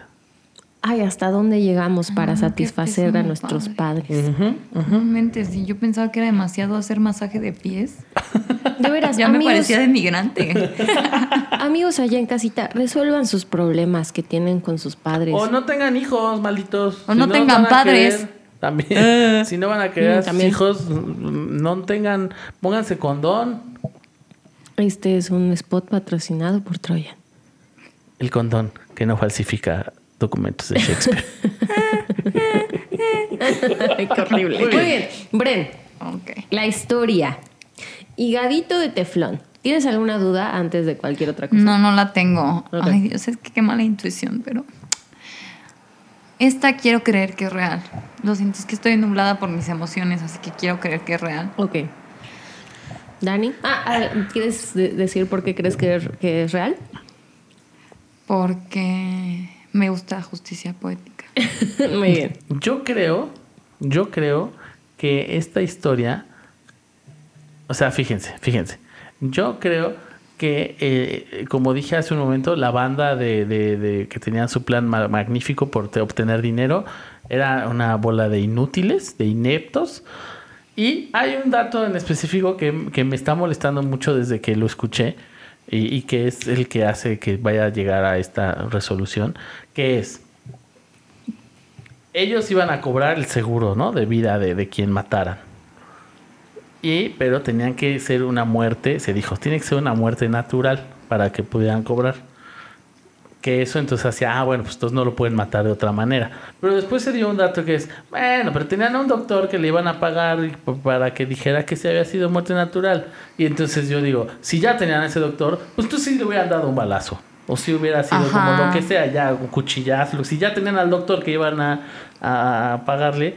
Ay, ¿hasta dónde llegamos para Ah, satisfacer a nuestros padre. padres? Realmente, sí, yo pensaba que era demasiado hacer masaje de pies. <laughs> De veras, <laughs> Ya me parecía de migrante. <laughs> amigos allá en casita, resuelvan sus problemas que tienen con sus padres. O no tengan hijos, malditos. O no tengan padres. querer, también. si no van a querer Mm, a sus también. hijos, no tengan, pónganse condón. Este es un spot patrocinado por Troyan. El condón que no falsifica documentos de Shakespeare. <laughs> Ay, qué horrible. Muy bien. Bren, ok. la historia. Higadito de teflón. ¿Tienes alguna duda antes de cualquier otra cosa? No, no la tengo. Ay, Dios, es que qué mala intuición, pero. Esta quiero creer que es real. Lo siento, es que estoy nublada por mis emociones, así que quiero creer que es real. Ok. Dani, ah, ah, ¿quieres de- decir por qué crees que es real? Porque me gusta la justicia poética. <laughs> Muy bien. Yo creo, yo creo que esta historia, o sea, fíjense, fíjense, yo creo que, eh, como dije hace un momento, la banda de, de- de- que tenían su plan ma- magnífico por te- obtener dinero era una bola de inútiles, de ineptos. Y hay un dato en específico que, que me está molestando mucho desde que lo escuché y, y que es el que hace que vaya a llegar a esta resolución, que es, ellos iban a cobrar el seguro, ¿no? De vida de, de quien mataran. Y, pero tenían que ser una muerte, se dijo, tiene que ser una muerte natural para que pudieran cobrar. Que eso entonces hacía, ah, bueno, pues entonces no lo pueden matar de otra manera. Pero después se dio un dato que es, bueno, pero tenían a un doctor que le iban a pagar para que dijera que se había sido muerte natural. Y entonces yo digo, si ya tenían a ese doctor, pues tú sí le hubieran dado un balazo. O si hubiera sido como lo que sea, ya un cuchillazo. Si ya tenían al doctor que iban a, a pagarle,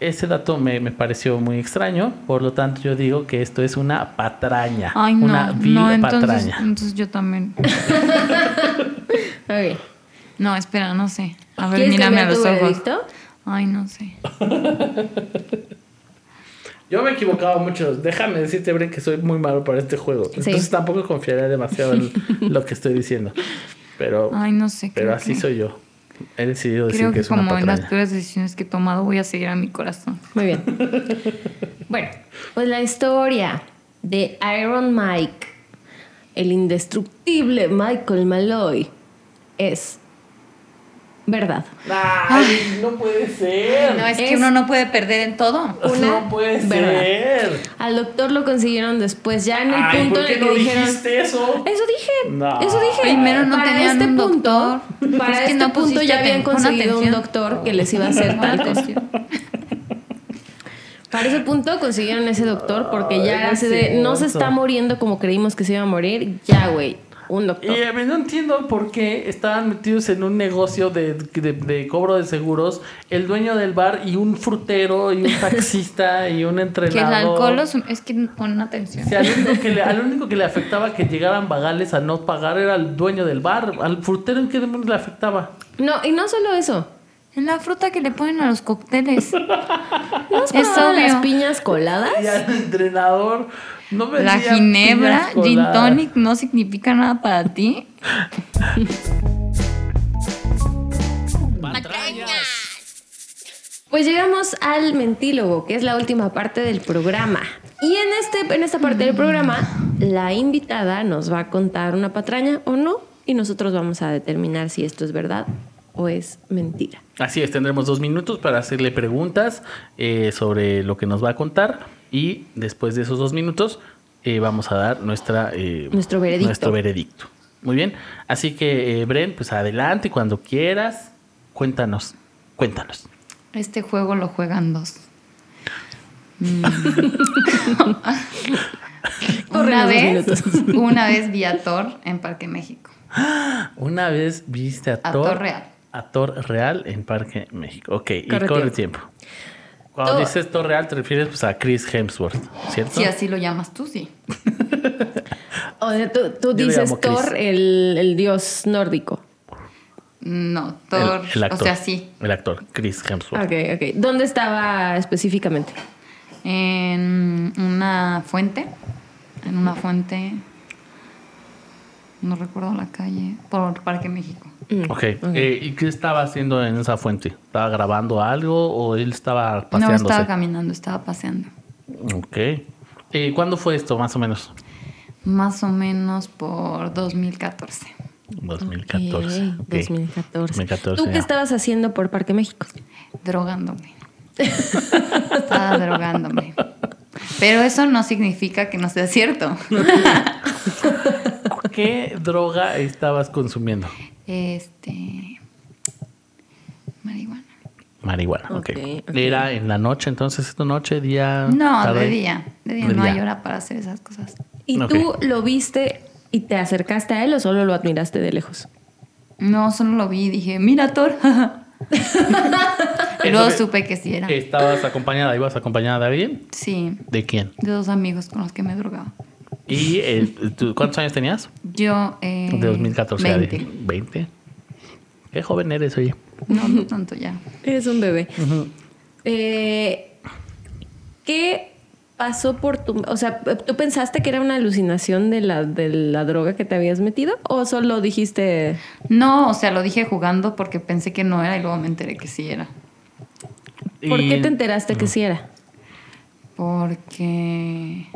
ese dato me, me pareció muy extraño. Por lo tanto, yo digo que esto es una patraña. Ay, no. una vil no, entonces, patraña. entonces yo también. <laughs> Ok. No, espera, no sé. A ver, ¿Quieres mírame a los ojos. veredicto? Ay, no sé. <laughs> Yo me he equivocado mucho. Déjame decirte, Bren, que soy muy malo para este juego. Entonces tampoco confiaré demasiado en lo que estoy diciendo. Pero, Ay, no sé. pero así que- soy yo. He decidido decir Creo que que es una como en las peores decisiones que he tomado voy a seguir a mi corazón. Muy bien. <laughs> bueno, pues la historia de Iron Mike, el indestructible Michael Malloy, es verdad. ¡Ay, no puede ser! No, es, Es- que uno no puede perder en todo. una no puede verdad. ser. Al doctor lo consiguieron después, ya en el Ay, punto ¿por en qué el que no dijeron. dijiste eso? Eso dije, No. eso dije. Primero no para tenían este un punto, doctor. para Es que este no punto ya habían conseguido un doctor que les iba a hacer tal cosa. atención. Para ese punto consiguieron ese doctor porque ya Ay, era no de se está muriendo como creímos que se iba a morir. Ya, güey, un doctor. Y a mí no entiendo por qué estaban metidos en un negocio de, de- de cobro de seguros el dueño del bar y un frutero y un taxista y un entrenador. <laughs> Que el alcohol los- es que pon atención. Sea, al único, que le, al único que le afectaba que llegaran vagales a no pagar era al dueño del bar. Al frutero en qué demonios le afectaba. No, y no solo eso. Es la fruta que le ponen a los cócteles. <laughs> ¿No Es las piñas coladas? Y al entrenador no La ginebra, gin tonic no significa nada para ti. Pues llegamos al mentílogo, que es la última parte del programa. Y en, este, en esta parte del programa, la invitada nos va a contar una patraña o no, y nosotros vamos a determinar si esto es verdad o es mentira. Así es, tendremos dos minutos para hacerle preguntas eh, sobre lo que nos va a contar y después de esos dos minutos eh, vamos a dar nuestra, eh, Nuestro veredicto. nuestro veredicto. Muy bien, así que eh, Bren, pues adelante cuando quieras, cuéntanos, cuéntanos. Este juego lo juegan dos. Mm. <laughs> Una vez, <laughs> una vez vi a Thor en Parque México. <gasps> Una vez viste a, A Thor, Thor Real. a Thor Real en Parque México. Ok, y Corre corre el tiempo. Cuando Thor. dices Thor Real te refieres pues, a Chris Hemsworth, ¿cierto? Si así lo llamas tú, sí. <laughs> O sea, tú, dices. Thor, el, el dios nórdico. No, Thor. El- el actor, o sea, sí. El actor, Chris Hemsworth. Ok, ok. ¿Dónde estaba específicamente? En una fuente. En una fuente. No recuerdo la calle. Por Parque México. Ok. Eh, ¿Y qué estaba haciendo en esa fuente? ¿Estaba grabando algo o él estaba No paseándose? estaba caminando, estaba paseando. Ok. Eh, ¿Cuándo fue esto, más o menos? Más o menos por 2014. 2014. Ok, ok. 2014. 2014, ¿Tú qué ya. estabas haciendo por Parque México? Drogándome. <laughs> estaba drogándome. Pero eso no significa que no sea cierto. <laughs> ¿Qué droga estabas consumiendo? Este. Marihuana. Marihuana, ok. Ok, ok. ¿Era en la noche entonces? ¿Esta noche, día? No, tarde? de día. De día De no hay hora para hacer esas cosas. ¿Y tú lo viste y te acercaste a él o solo lo admiraste de lejos? No, solo lo vi y dije, mira, Thor. y <laughs> luego supe que sí era. ¿Estabas acompañada? ¿Ibas acompañada de alguien? Sí, ¿De quién? de dos amigos con los que me drogaba. ¿Y eh, tú- cuántos años tenías? Yo. Eh, De 2014 a 20. 20. Qué joven eres, oye. No, no tanto ya. Eres un bebé. Eh, ¿Qué pasó por tu... O sea, ¿tú pensaste que era una alucinación de la, de la droga que te habías metido? ¿O solo dijiste... No, o sea, lo dije jugando porque pensé que no era y luego me enteré que sí era. ¿Por Y- qué te enteraste que sí era? Porque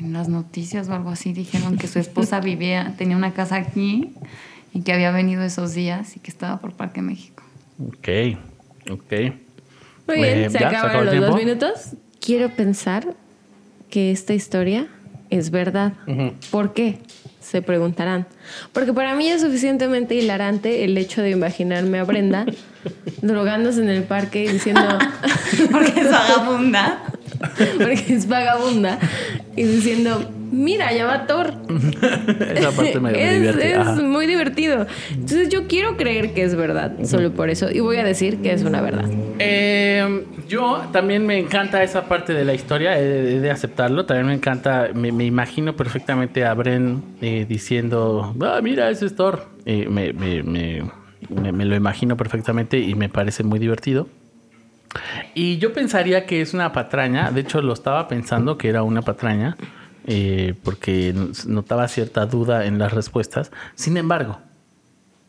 en las noticias o algo así dijeron que su esposa vivía, tenía una casa aquí y que había venido esos días y que estaba por Parque México. Ok, ok. Muy bien, Eh, se ¿ya? ¿Se acabaron los dos tiempo? minutos. Quiero pensar que esta historia es verdad. Ujú. ¿Por qué? Se preguntarán. Porque para mí es suficientemente hilarante el hecho de imaginarme a Brenda <laughs> drogándose en el parque y diciendo, <laughs> Porque es <laughs> vagabunda. porque es vagabunda, y diciendo, mira, ya va Thor. <laughs> Esa parte me, <laughs> es, divierte. es ajá. muy divertido. Entonces yo quiero creer que es verdad, solo por eso. Y voy a decir que es una verdad. Eh, yo también me encanta esa parte de la historia, he de, he de aceptarlo. También me encanta, me, me imagino perfectamente a Bren eh, diciendo, ah, mira, ese es Thor. Eh, me, me- me- me- me lo imagino perfectamente y me parece muy divertido. Y yo pensaría que es una patraña, de hecho lo estaba pensando que era una patraña, eh, porque notaba cierta duda en las respuestas. Sin embargo,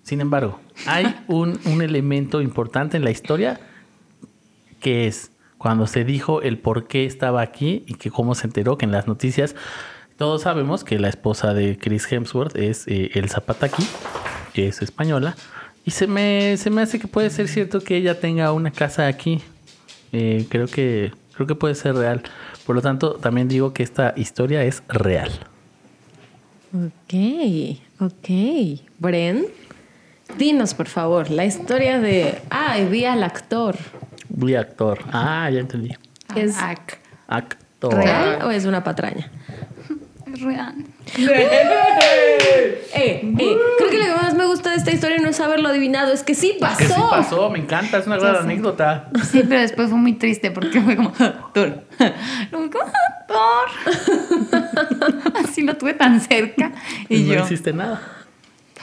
sin embargo, hay un, un elemento importante en la historia que es cuando se dijo el por qué estaba aquí y que cómo se enteró que en las noticias todos sabemos que la esposa de Chris Hemsworth es eh, Elsa que es española, y se me, se me hace que puede ser cierto que ella tenga una casa aquí. Eh, creo que creo que puede ser real. Por lo tanto, también digo que esta historia es real. Ok, ok. Bren, dinos por favor la historia de. Ah, vi al actor. Vi actor. Ah, ya entendí. ¿Es Ac- Actor. real o es una patraña? Es real. Eh, eh, creo que lo que más me gusta de esta historia no es haberlo adivinado, es que sí pasó. Que sí pasó, me encanta, es una gran anécdota. Sí, pero después fue muy triste porque fue como Thor. Luego, como, Thor. <laughs> Así lo tuve tan cerca. Y no yo. hiciste nada.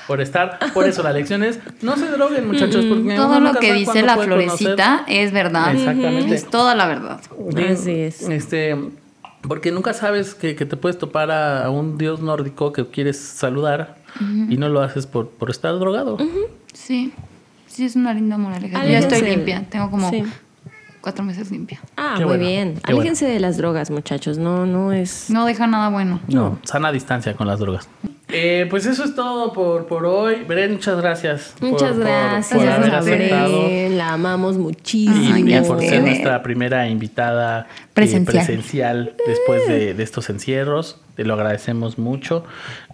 Por estar, por eso la lección es no se droguen, muchachos, porque Todo lo que dice la florecita es verdad. Exactamente. Es toda la verdad. Así es. Este, porque nunca sabes que, que te puedes topar a, a un dios nórdico que quieres saludar y no lo haces por, por estar drogado. Sí. Sí, es una linda moraleja. Yo estoy limpia. Tengo como Sí. Cuatro meses limpia. Ah, Qué muy bueno, bien. qué bueno. Aléjense de las drogas, muchachos. No, no es. No deja nada bueno. No, sana distancia con las drogas. Eh, pues eso es todo por, por hoy. Bren, muchas gracias. por- Muchas por- gracias, por haber aceptado. La amamos muchísimo. Y ya por ser nuestra primera invitada eh, Presencial. después de, de estos encierros. Te lo agradecemos mucho.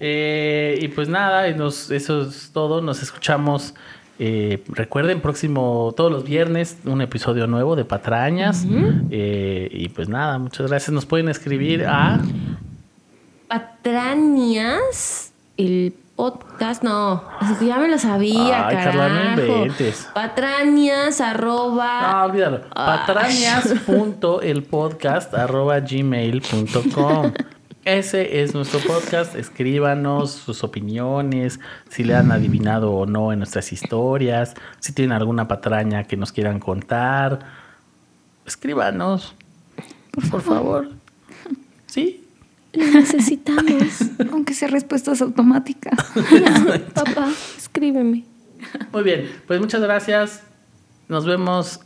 Eh, y pues nada, y nos- eso es todo. Nos escuchamos. Eh, recuerden, próximo, todos los viernes, un episodio nuevo de Patrañas. Eh, y pues nada, muchas gracias. Nos pueden escribir a. Patrañas, el podcast, no, ya me lo sabía, Ay, Carla, no carajo. inventes. Patrañas, arroba. No, olvídalo. Ah. Patrañas.elpodcast arroba gmail.com. <laughs> Ese es nuestro podcast. Escríbanos sus opiniones, si le han adivinado o no en nuestras historias, si tienen alguna patraña que nos quieran contar. Escríbanos. Por favor. ¿Sí? Lo necesitamos. <laughs> Aunque sea respuestas automáticas. Papá, escríbeme. Muy bien. Pues muchas gracias. Nos vemos.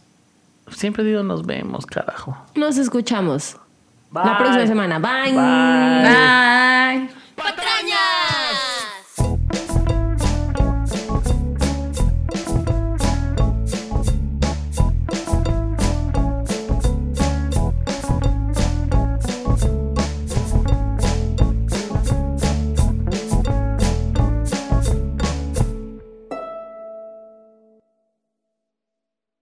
Siempre digo nos vemos, carajo. Nos escuchamos la próxima semana. Bye. Bye. Bye. Patraña.